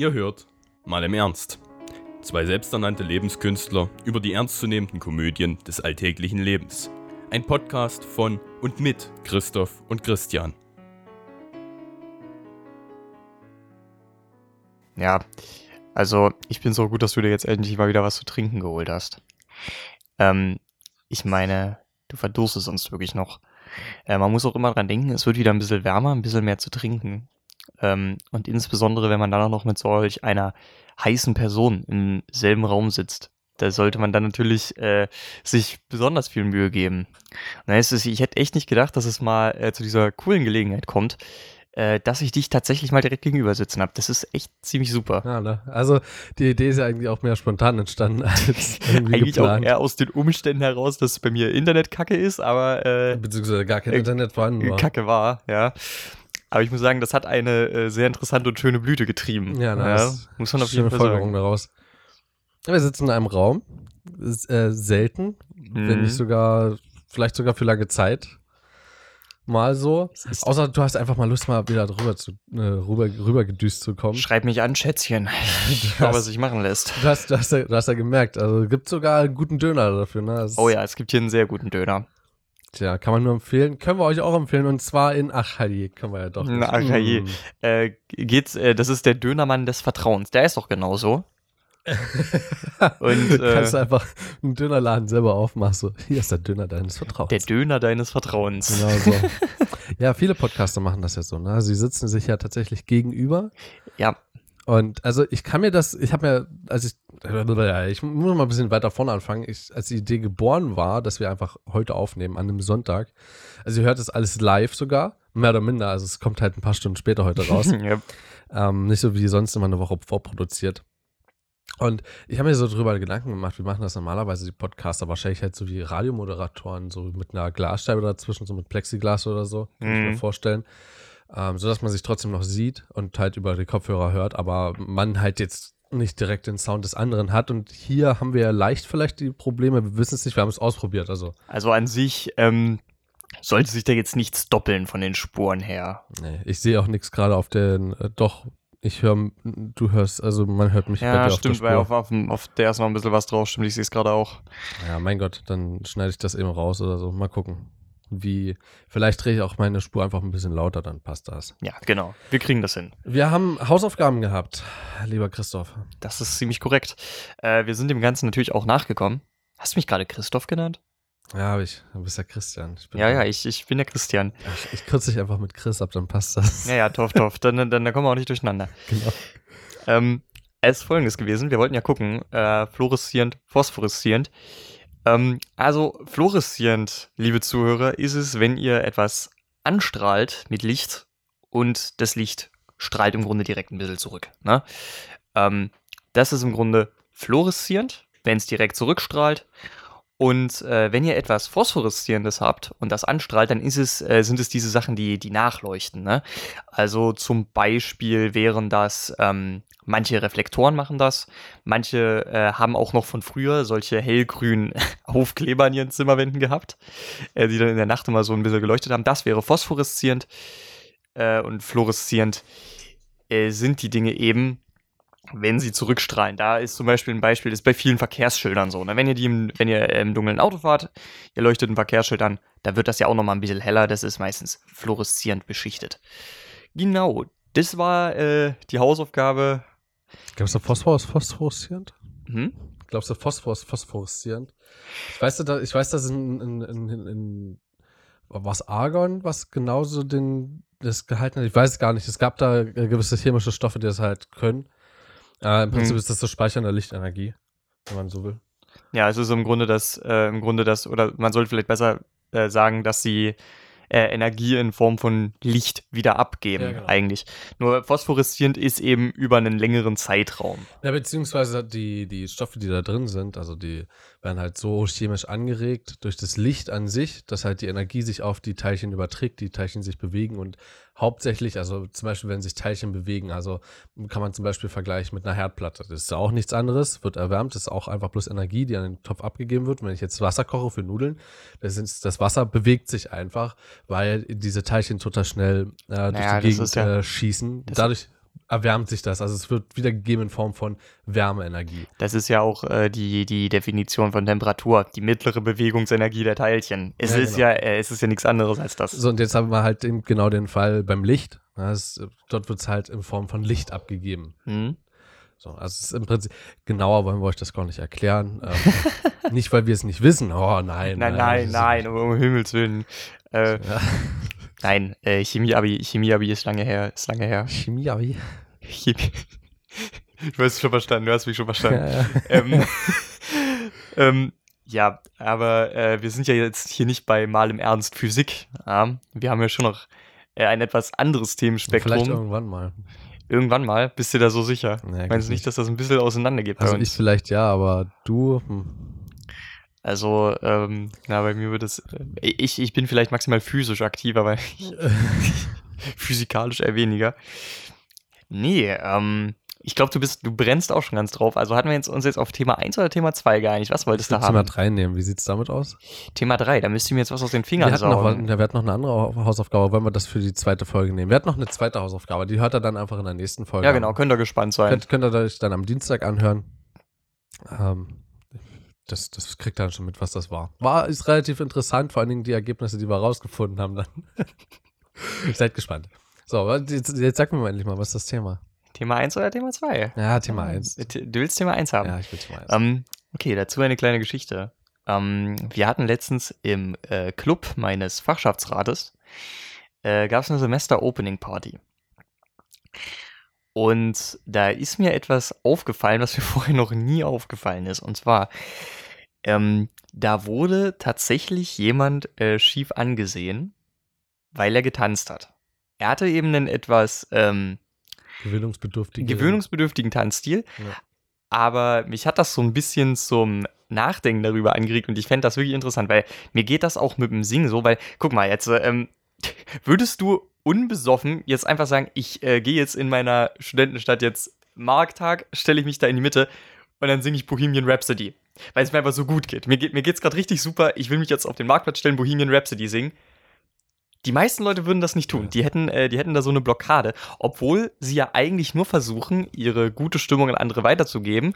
Ihr hört mal im Ernst. Zwei selbsternannte Lebenskünstler über die ernstzunehmenden Komödien des alltäglichen Lebens. Ein Podcast von und mit Christoph und Christian. Ja, also ich bin so gut, dass du dir jetzt endlich mal wieder was zu trinken geholt hast. Ähm, ich meine, du verdurstest uns wirklich noch. Äh, man muss auch immer dran denken, es wird wieder ein bisschen wärmer, ein bisschen mehr zu trinken. Ähm, und insbesondere, wenn man dann auch noch mit solch einer heißen Person im selben Raum sitzt, da sollte man dann natürlich äh, sich besonders viel Mühe geben. Und dann ist es, ich hätte echt nicht gedacht, dass es mal äh, zu dieser coolen Gelegenheit kommt, äh, dass ich dich tatsächlich mal direkt gegenüber sitzen habe. Das ist echt ziemlich super. Ja, ne? Also die Idee ist ja eigentlich auch mehr spontan entstanden als irgendwie Eigentlich geplant. auch eher aus den Umständen heraus, dass bei mir Internet kacke ist, aber äh, Beziehungsweise gar kein äh, Internet vorhanden war. kacke war, ja. Aber ich muss sagen, das hat eine äh, sehr interessante und schöne Blüte getrieben. Ja, nice. muss man auf jeden Fall Folgerung daraus. Wir sitzen in einem Raum. Ist, äh, selten, wenn Mhm. nicht sogar, vielleicht sogar für lange Zeit. Mal so. Außer du hast einfach mal Lust, mal wieder drüber zu, äh, rüber, rüber gedüst zu kommen. Schreib mich an, Schätzchen. Ich schau, was sich machen lässt. Du hast, du, hast ja, du hast ja gemerkt, also gibt sogar einen guten Döner dafür, ne? Das, Oh ja, es gibt hier einen sehr guten Döner. Tja, kann man nur empfehlen. Können wir euch auch empfehlen und zwar in Achali. Können wir ja doch. Na, Achali. Mm. Äh, geht's, äh, das ist der Dönermann des Vertrauens. Der ist doch genauso. Und, äh, Kannst du einfach einen Dönerladen selber aufmachen. So, hier ist der Döner deines Vertrauens. Der Döner deines Vertrauens. Genau so. ja, viele Podcaster machen das ja so. Ne? Sie sitzen sich ja tatsächlich gegenüber. Ja. Und also ich kann mir das, ich habe mir, als ich, ich muss mal ein bisschen weiter vorne anfangen, ich, als die Idee geboren war, dass wir einfach heute aufnehmen, an einem Sonntag. Also ihr hört das alles live sogar, mehr oder minder. Also es kommt halt ein paar Stunden später heute raus. ja. Ähm, nicht so wie sonst immer eine Woche vorproduziert. Und ich habe mir so drüber Gedanken gemacht, wie machen das normalerweise die Podcaster? Wahrscheinlich halt so wie Radiomoderatoren, so mit einer Glasscheibe dazwischen, so mit Plexiglas oder so, kann ich mir Mhm. vorstellen. Ähm, so dass man sich trotzdem noch sieht und halt über die Kopfhörer hört, aber man halt jetzt nicht direkt den Sound des anderen hat. Und hier haben wir ja leicht vielleicht die Probleme, wir wissen es nicht, wir haben es ausprobiert. Also, Also an sich ähm, sollte sich da jetzt nichts doppeln von den Spuren her. nee, ich sehe auch nichts gerade auf den, äh, doch, ich höre, du hörst, also man hört mich Ja, stimmt, auf der weil Spur. auf, auf, auf der ist noch ein bisschen was drauf, stimmt, ich sehe es gerade auch. Ja, mein Gott, dann schneide ich das eben raus oder so. Mal gucken. Wie, vielleicht drehe ich auch meine Spur einfach ein bisschen lauter, dann passt das. Ja, genau. Wir kriegen das hin. Wir haben Hausaufgaben gehabt, lieber Christoph. Das ist ziemlich korrekt. Äh, wir sind dem Ganzen natürlich auch nachgekommen. Hast du mich gerade Christoph genannt? Ja, hab ich. Du bist ja Christian. Ja, ja, ich, ich bin der Christian. Ich, ich kürze dich einfach mit Chris ab, dann passt das. Ja, ja, tof, tof. Dann, dann, dann kommen wir auch nicht durcheinander. Genau. Ähm, es ist folgendes gewesen. Wir wollten ja gucken, äh, fluoreszierend, phosphoreszierend. Ähm, also, fluoreszierend, liebe Zuhörer, ist es, wenn ihr etwas anstrahlt mit Licht und das Licht strahlt im Grunde direkt ein bisschen zurück. Ne? Ähm, das ist im Grunde fluoreszierend, wenn es direkt zurückstrahlt. Und äh, wenn ihr etwas Phosphoreszierendes habt und das anstrahlt, dann ist es, äh, sind es diese Sachen, die, die nachleuchten. Ne? Also zum Beispiel wären das, ähm, manche Reflektoren machen das, manche äh, haben auch noch von früher solche hellgrünen Aufkleber an ihren Zimmerwänden gehabt, äh, die dann in der Nacht immer so ein bisschen geleuchtet haben. Das wäre phosphoreszierend äh, und fluoreszierend äh, sind die Dinge eben, wenn sie zurückstrahlen. Da ist zum Beispiel ein Beispiel, das ist bei vielen Verkehrsschildern so. Ne? Wenn ihr die im, wenn ihr im dunklen Auto fahrt, ihr leuchtet ein Verkehrsschild an, da wird das ja auch nochmal ein bisschen heller, das ist meistens fluoreszierend beschichtet. Genau, das war äh, die Hausaufgabe. Glaubst du, Phosphor ist phosphoreszierend? Hm? Glaubst du, Phosphor ist phosphoreszierend? Ich weiß, da, ich weiß dass in, in, in, in, in was Argon, was genauso den, das gehalten hat. Ich weiß es gar nicht. Es gab da äh, gewisse chemische Stoffe, die das halt können. Äh, Im Prinzip Hm. ist das das Speichern der Lichtenergie, wenn man so will. Ja, es ist im Grunde das, äh, im Grunde das, oder man sollte vielleicht besser äh, sagen, dass sie äh, Energie in Form von Licht wieder abgeben, Ja, genau. eigentlich. Nur phosphoreszierend ist eben über einen längeren Zeitraum. Ja, beziehungsweise die, die Stoffe, die da drin sind, also die werden halt so chemisch angeregt durch das Licht an sich, dass halt die Energie sich auf die Teilchen überträgt, die Teilchen sich bewegen und hauptsächlich, also zum Beispiel, wenn sich Teilchen bewegen, also kann man zum Beispiel vergleichen mit einer Herdplatte. Das ist ja auch nichts anderes, wird erwärmt, das ist auch einfach bloß Energie, die an den Topf abgegeben wird. Und wenn ich jetzt Wasser koche für Nudeln, das, ist, das Wasser bewegt sich einfach, weil diese Teilchen total schnell äh, durch Naja, die Gegend ja- äh, schießen. Dadurch erwärmt sich das. Also es wird wiedergegeben in Form von Wärmeenergie. Das ist ja auch äh, die, die Definition von Temperatur, die mittlere Bewegungsenergie der Teilchen. Es Ja, ist genau. ja, äh, es ist ja nichts anderes als das. So, und jetzt haben wir halt eben genau den Fall beim Licht. Das, dort wird es halt in Form von Licht abgegeben. Hm? So, also es ist im Prinzip, genauer wollen wir euch das gar nicht erklären. Ähm, nicht, weil wir es nicht wissen. Oh nein. Nein, nein, das nein, um, Himmels Willen. Äh, Ja. Nein, äh, Chemie-Abi, Chemie-Abi ist lange her, ist lange her. Chemie, aber wie? Chemie. Du hast es schon verstanden, du hast mich schon verstanden. Ja, ja. ähm, ähm, ja, aber äh, wir sind ja jetzt hier nicht bei Mal im Ernst Physik. Ja? Wir haben ja schon noch äh, ein etwas anderes Themenspektrum. Vielleicht irgendwann mal. Irgendwann mal, bist du da so sicher? Nee, Meinst du nicht, dass das ein bisschen auseinander geht Also ich vielleicht ja, aber du. Hm. Also, ähm, na, bei mir wird es. Äh, ich, ich bin vielleicht maximal physisch aktiv, aber physikalisch eher weniger. Nee, ähm, ich glaube, du bist, du brennst auch schon ganz drauf. Also hatten wir jetzt, uns jetzt auf Thema 1 oder Thema 2 geeinigt? Was wolltest du Thema haben? 3 nehmen. Wie sieht's damit aus? Thema 3, da müsst ihr mir jetzt was aus den Fingern Wir noch, saugen. ja, wir hatten noch eine andere Hausaufgabe. Wollen wir das für die zweite Folge nehmen? Wir hatten noch eine zweite Hausaufgabe. Die hört ihr dann einfach in der nächsten Folge. Ja, an. genau, könnt ihr gespannt sein. Könnt, könnt ihr euch dann am Dienstag anhören. Ähm, das, das kriegt dann schon mit, was das war. War, ist relativ interessant, vor allen Dingen die Ergebnisse, die wir rausgefunden haben dann. Seid gespannt. So, jetzt, jetzt sag mir mal endlich mal, was ist das Thema? Thema 1 oder Thema 2? Ja, Thema 1. Du willst Thema 1 haben? Ja, ich will Thema 1. Ähm, okay, dazu eine kleine Geschichte. Ähm, wir hatten letztens im äh, Club meines Fachschaftsrates, äh, gab es eine Semester-Opening-Party. Und da ist mir etwas aufgefallen, was mir vorher noch nie aufgefallen ist. Und zwar, ähm, da wurde tatsächlich jemand äh, schief angesehen, weil er getanzt hat. Er hatte eben einen etwas ähm, Gewöhnungsbedürftige. gewöhnungsbedürftigen Tanzstil. Ja. Aber mich hat das so ein bisschen zum Nachdenken darüber angeregt und ich fände das wirklich interessant, weil mir geht das auch mit dem Singen so, weil, guck mal, jetzt, ähm, würdest du unbesoffen jetzt einfach sagen, ich äh, gehe jetzt in meiner Studentenstadt jetzt Markttag, stelle ich mich da in die Mitte und dann singe ich Bohemian Rhapsody, weil es mir einfach so gut geht. Mir, geht, mir geht's gerade richtig super, ich will mich jetzt auf den Marktplatz stellen, Bohemian Rhapsody singen. Die meisten Leute würden das nicht tun. Die hätten, äh, die hätten da so eine Blockade, obwohl sie ja eigentlich nur versuchen, ihre gute Stimmung an andere weiterzugeben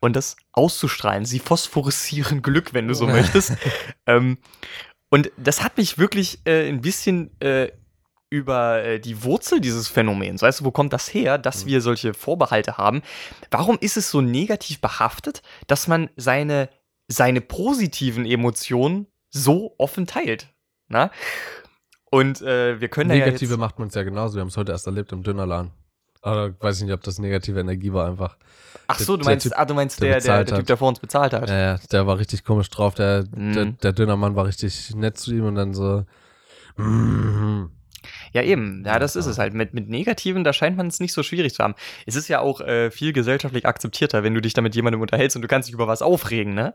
und das auszustrahlen. Sie phosphorisieren Glück, wenn du so möchtest. ähm, und das hat mich wirklich äh, ein bisschen äh, über äh, die Wurzel dieses Phänomens, weißt du, wo kommt das her, dass Mhm. wir solche Vorbehalte haben? Warum ist es so negativ behaftet, dass man seine, seine positiven Emotionen so offen teilt? Na? Und äh, wir können da ja Negative macht man es ja genauso. Wir haben es heute erst erlebt im Dönerladen. Aber weiß ich nicht, ob das negative Energie war einfach. Ach so, du der meinst, Typ, ah, du meinst der der, der, der Typ, der vor uns bezahlt hat. Ja, ja, der war richtig komisch drauf. Der, der, Mhm. der Dönermann war richtig nett zu ihm und dann so. Mm, Ja, eben. Ja, das ist es halt. Mit, mit Negativen, da scheint man es nicht so schwierig zu haben. Es ist ja auch äh, viel gesellschaftlich akzeptierter, wenn du dich da mit jemandem unterhältst und du kannst dich über was aufregen, ne?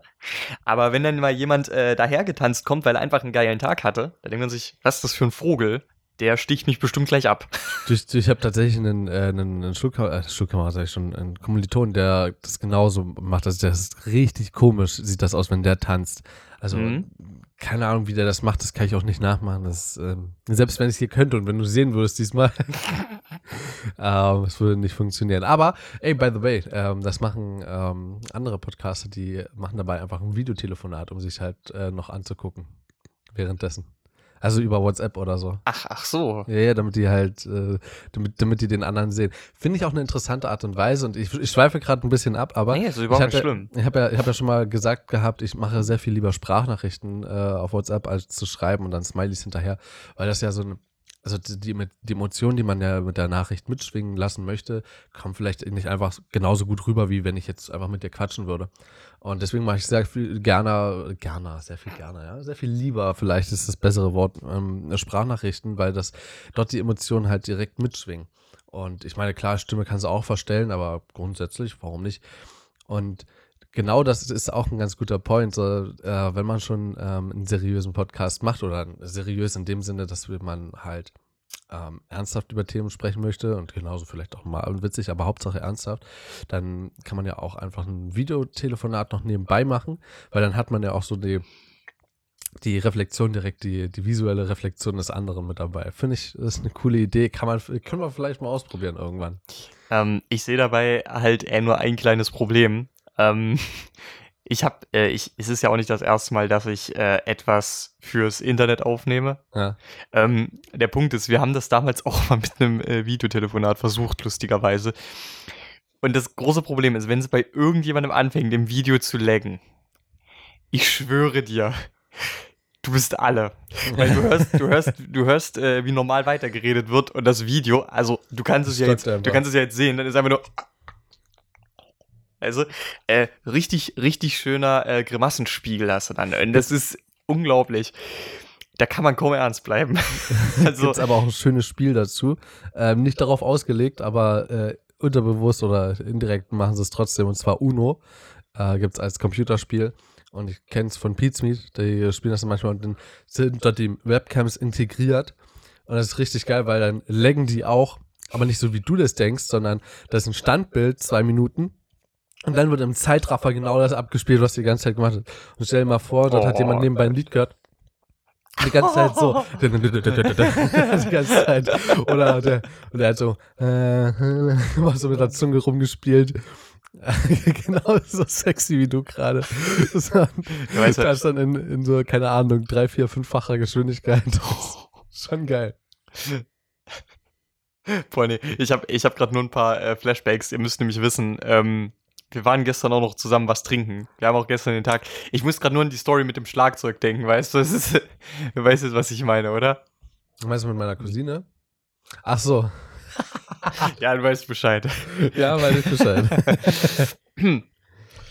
Aber wenn dann mal jemand äh, dahergetanzt kommt, weil er einfach einen geilen Tag hatte, da denkt man sich, was ist das für ein Vogel? Der sticht mich bestimmt gleich ab. Ich, ich habe tatsächlich einen, äh, einen, einen Schulkamerad, äh, Schulkamerad sag ich schon, einen Kommiliton, der das genauso macht. Also das ist richtig komisch, sieht das aus, wenn der tanzt. Also Mhm. Keine Ahnung, wie der das macht, das kann ich auch nicht nachmachen. Das, ähm, selbst wenn ich es hier könnte und wenn du sehen würdest diesmal, ähm, es würde nicht funktionieren. Aber, ey, by the way, ähm, das machen ähm, andere Podcaster, die machen dabei einfach ein Videotelefonat, um sich halt äh, noch anzugucken. Währenddessen. Also über WhatsApp oder so. Ach, ach so. Ja, ja, damit die halt, äh, damit, damit die den anderen sehen. Finde ich auch eine interessante Art und Weise und ich, ich schweife gerade ein bisschen ab, aber nee, ist ich, überhaupt nicht schlimm. ich habe ja, ich hab ja schon mal gesagt gehabt, ich mache sehr viel lieber Sprachnachrichten äh, auf WhatsApp als zu schreiben und dann Smileys hinterher, weil das ja so eine, also die, die, die Emotionen, die man ja mit der Nachricht mitschwingen lassen möchte, kommen vielleicht nicht einfach genauso gut rüber, wie wenn ich jetzt einfach mit dir quatschen würde. Und deswegen mache ich sehr viel gerne, gerne, sehr viel gerne, ja, sehr viel lieber, vielleicht ist das bessere Wort, ähm, Sprachnachrichten, weil das dort die Emotionen halt direkt mitschwingen. Und ich meine, klar, Stimme kannst du auch verstellen, aber grundsätzlich, warum nicht? Und genau das ist auch ein ganz guter Point. So, äh, wenn man schon ähm, einen seriösen Podcast macht oder seriös in dem Sinne, dass man halt ähm, ernsthaft über Themen sprechen möchte und genauso vielleicht auch mal witzig, aber Hauptsache ernsthaft, dann kann man ja auch einfach ein Videotelefonat noch nebenbei machen, weil dann hat man ja auch so die die Reflexion direkt, die, die visuelle Reflexion des anderen mit dabei. Finde ich, das ist eine coole Idee. Kann man, können wir vielleicht mal ausprobieren irgendwann. Ähm, ich sehe dabei halt eher nur ein kleines Problem. Ähm, ich habe, äh, ich, es ist ja auch nicht das erste Mal, dass ich äh, etwas fürs Internet aufnehme. Ja. Ähm, der Punkt ist, wir haben das damals auch mal mit einem äh, Videotelefonat versucht, lustigerweise. Und das große Problem ist, wenn es bei irgendjemandem anfängt, im Video zu laggen, ich schwöre dir, du bist alle. Weil du hörst, du hörst, du hörst, äh, wie normal weitergeredet wird und das Video, also du kannst es ja jetzt, du kannst es ja jetzt sehen, dann ist einfach nur. Also, äh, richtig, richtig schöner äh, Grimassenspiegel hast du dann. Und das ist unglaublich. Da kann man kaum ernst bleiben. also, Gibt's aber auch ein schönes Spiel dazu. Ähm, nicht darauf ausgelegt, aber äh, unterbewusst oder indirekt machen sie es trotzdem. Und zwar Uno. Äh, Gibt es als Computerspiel. Und ich kenne es von Pizmeet, die spielen das manchmal und dann sind dort die Webcams integriert. Und das ist richtig geil, weil dann laggen die auch, aber nicht so wie du das denkst, sondern das ist ein Standbild, zwei Minuten. Und dann wird im Zeitraffer genau das abgespielt, was die ganze Zeit gemacht hat. Und stell dir mal vor, dort oh. hat jemand nebenbei ein Lied gehört. Die ganze Zeit so. die ganze Zeit. Oder der, und der hat so, äh, immer so mit der Zunge rumgespielt. genau so sexy wie du gerade. Das, das halt. dann in, in so, keine Ahnung, drei, vier, fünffacher Geschwindigkeit. Schon geil. Boah, nee. Ich habe ich hab gerade nur ein paar äh, Flashbacks. Ihr müsst nämlich wissen, ähm, wir waren gestern auch noch zusammen was trinken. Wir haben auch gestern den Tag. Ich muss gerade nur an die Story mit dem Schlagzeug denken, weißt du? Ist, du weißt jetzt, was ich meine, oder? Weißt du mit meiner Cousine? Ach so. ja, du weißt Bescheid. Ja, weiß ich Bescheid.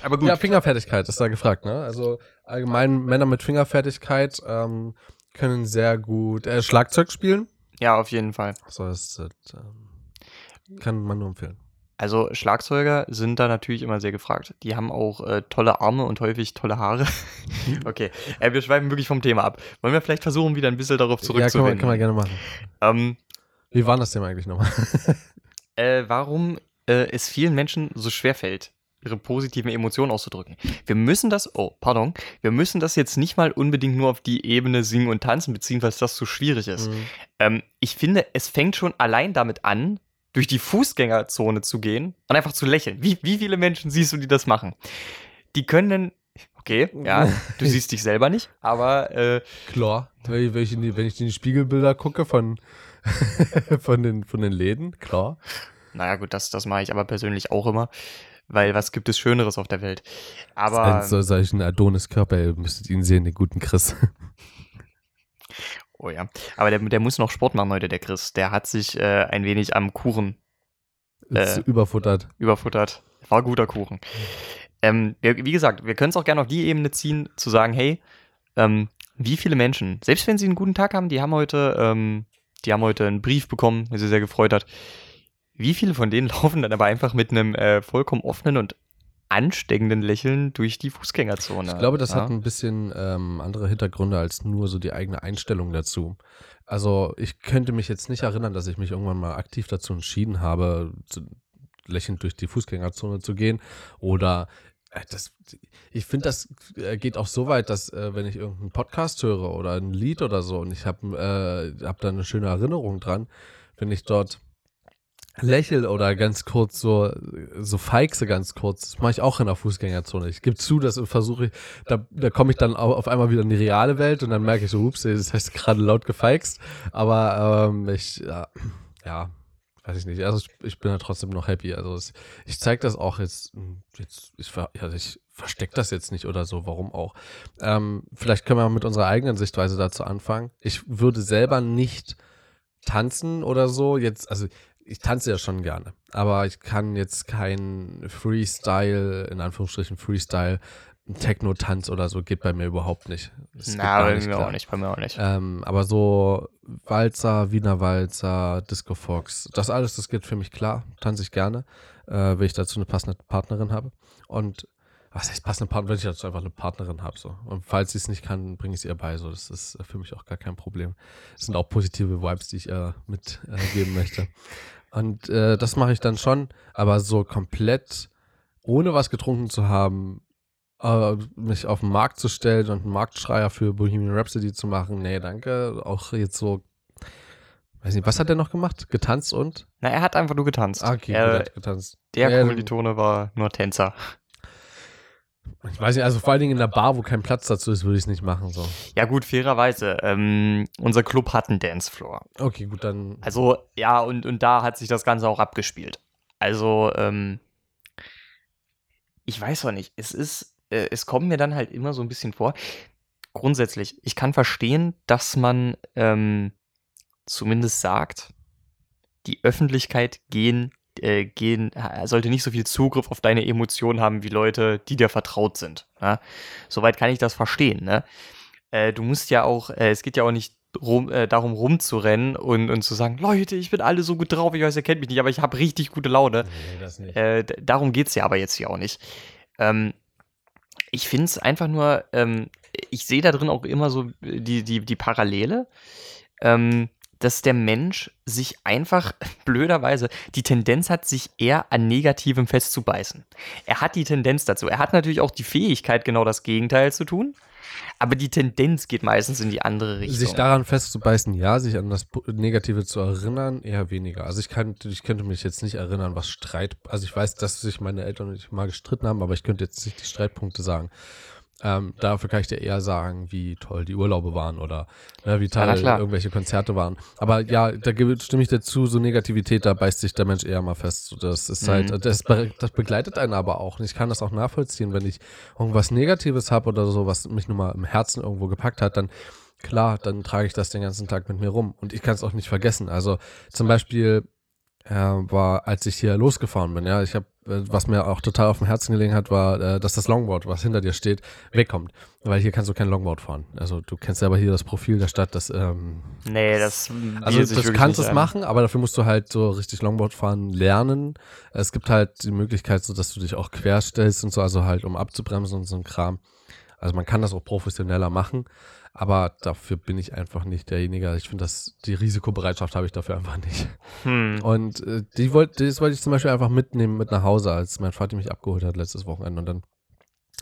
Aber gut. Ja, Fingerfertigkeit ist da gefragt, ne? Also allgemein Männer mit Fingerfertigkeit ähm, können sehr gut äh, Schlagzeug spielen. Ja, auf jeden Fall. So, das, das ähm, kann man nur empfehlen. Also Schlagzeuger sind da natürlich immer sehr gefragt. Die haben auch äh, tolle Arme und häufig tolle Haare. okay, äh, wir schweifen wirklich vom Thema ab. Wollen wir vielleicht versuchen, wieder ein bisschen darauf zurückzukommen? Ja, kann man, kann man gerne machen. Ähm, Wie war das denn eigentlich nochmal? äh, warum äh, es vielen Menschen so schwer fällt, ihre positiven Emotionen auszudrücken. Wir müssen das, oh, pardon, wir müssen das jetzt nicht mal unbedingt nur auf die Ebene singen und tanzen beziehen, weil das zu schwierig ist. Mhm. Ähm, ich finde, es fängt schon allein damit an, durch die Fußgängerzone zu gehen und einfach zu lächeln. Wie, wie viele Menschen siehst du, die das machen? Die können, okay, ja, du siehst dich selber nicht, aber äh, klar, wenn ich, in die, wenn ich die Spiegelbilder gucke von, von, den, von den Läden, klar. Naja, gut, das, das mache ich aber persönlich auch immer. Weil was gibt es Schöneres auf der Welt? Aber. So solchen Adonis-Körper, ihr müsstet ihn sehen, den guten Chris. Oh ja. Aber der, der muss noch Sport machen heute, der Chris. Der hat sich äh, ein wenig am Kuchen äh, überfuttert. Überfuttert. War guter Kuchen. Ähm, wie gesagt, wir können es auch gerne auf die Ebene ziehen, zu sagen, hey, ähm, wie viele Menschen, selbst wenn sie einen guten Tag haben, die haben heute, ähm, die haben heute einen Brief bekommen, der sie sehr gefreut hat. Wie viele von denen laufen dann aber einfach mit einem äh, vollkommen offenen und ansteckenden Lächeln durch die Fußgängerzone. Ich glaube, das ja? hat ein bisschen ähm, andere Hintergründe als nur so die eigene Einstellung dazu. Also ich könnte mich jetzt nicht erinnern, dass ich mich irgendwann mal aktiv dazu entschieden habe, lächelnd durch die Fußgängerzone zu gehen oder äh, das, ich finde, das äh, geht auch so weit, dass äh, wenn ich irgendeinen Podcast höre oder ein Lied oder so und ich habe äh, hab da eine schöne Erinnerung dran, wenn ich dort lächel oder ganz kurz so, so feigse ganz kurz. Das mache ich auch in der Fußgängerzone. Ich gebe zu, das versuche ich, da, da komme ich dann auf einmal wieder in die reale Welt und dann merke ich so, ups, das heißt gerade laut gefeixt. Aber ähm, ich, ja, ja, weiß ich nicht. Also ich, ich bin ja trotzdem noch happy. Also es, ich zeige das auch jetzt, jetzt ich, ja, ich verstecke das jetzt nicht oder so, warum auch. Ähm, vielleicht können wir mit unserer eigenen Sichtweise dazu anfangen. Ich würde selber nicht tanzen oder so. Jetzt, also ich tanze ja schon gerne, aber ich kann jetzt kein Freestyle, in Anführungsstrichen Freestyle, Techno-Tanz oder so geht bei mir überhaupt nicht. Das Na, bei mir auch nicht, bei mir auch nicht. Ähm, aber so Walzer, Wiener Walzer, Disco Fox, das alles, das geht für mich klar, tanze ich gerne, äh, wenn ich dazu eine passende Partnerin habe. Und was heißt passende Partnerin, wenn ich dazu einfach eine Partnerin habe. So. Und falls sie es nicht kann, bringe ich es ihr bei. So. Das ist für mich auch gar kein Problem. Das sind auch positive Vibes, die ich äh, mitgeben äh, möchte. Und äh, das mache ich dann schon, aber so komplett ohne was getrunken zu haben, äh, mich auf den Markt zu stellen und einen Marktschreier für Bohemian Rhapsody zu machen. Nee, danke. Auch jetzt so, weiß nicht, was hat er noch gemacht? Getanzt und? Na, er hat einfach nur getanzt. Ah, okay, er, hat getanzt. Der Ja, Kommilitone war nur Tänzer. Ich weiß nicht, also vor allen Dingen in der Bar, wo kein Platz dazu ist, würde ich es nicht machen. So. Ja gut, fairerweise. Ähm, unser Club hat einen Dancefloor. Okay, gut, dann. Also, ja, und, und da hat sich das Ganze auch abgespielt. Also, ähm, ich weiß auch nicht. Es ist, äh, es kommt mir dann halt immer so ein bisschen vor. Grundsätzlich, ich kann verstehen, dass man ähm, zumindest sagt, die Öffentlichkeit gehen, äh, gehen, äh, sollte nicht so viel Zugriff auf deine Emotionen haben wie Leute, die dir vertraut sind. Ja? Soweit kann ich das verstehen. Ne? Äh, du musst ja auch, äh, es geht ja auch nicht rum, äh, darum rumzurennen und, und zu sagen, Leute, ich bin alle so gut drauf, ich weiß, ihr kennt mich nicht, aber ich habe richtig gute Laune. Nee, das nicht. Äh, darum geht es ja aber jetzt hier auch nicht. Ähm, ich finde es einfach nur, ähm, ich sehe da drin auch immer so die, die, die Parallele, ähm, dass der Mensch sich einfach blöderweise die Tendenz hat, sich eher an Negativem festzubeißen. Er hat die Tendenz dazu. Er hat natürlich auch die Fähigkeit, genau das Gegenteil zu tun. Aber die Tendenz geht meistens in die andere Richtung. Sich daran festzubeißen, ja, sich an das Negative zu erinnern, eher weniger. Also ich, kann, ich könnte mich jetzt nicht erinnern, was Streit, also ich weiß, dass sich meine Eltern und ich mal gestritten haben, aber ich könnte jetzt nicht die Streitpunkte sagen. Ähm, dafür kann ich dir eher sagen, wie toll die Urlaube waren oder ne, wie Ja, toll klar. irgendwelche Konzerte waren. Aber ja, da stimme ich dazu, so Negativität, da beißt sich der Mensch eher mal fest. Das ist Mhm. halt, das, be- das begleitet einen aber auch. Und ich kann das auch nachvollziehen, wenn ich irgendwas Negatives habe oder so, was mich nun mal im Herzen irgendwo gepackt hat, dann klar, dann trage ich das den ganzen Tag mit mir rum. Und ich kann es auch nicht vergessen. Also zum Beispiel äh, war, als ich hier losgefahren bin, ja, ich habe, äh, was mir auch total auf dem Herzen gelegen hat, war, äh, dass das Longboard, was hinter dir steht, wegkommt. Weil hier kannst du kein Longboard fahren. Also du kennst selber hier das Profil der Stadt, das ähm, nee, das also kannst du nicht es machen, aber dafür musst du halt so richtig Longboard fahren lernen. Es gibt halt die Möglichkeit, so dass du dich auch querstellst und so, also halt um abzubremsen und so ein Kram. Also man kann das auch professioneller machen, aber dafür bin ich einfach nicht derjenige. Ich finde, dass die Risikobereitschaft habe ich dafür einfach nicht. Hm. Und äh, die wollte, das wollte ich zum Beispiel einfach mitnehmen mit nach Hause, als mein Vater mich abgeholt hat letztes Wochenende und dann,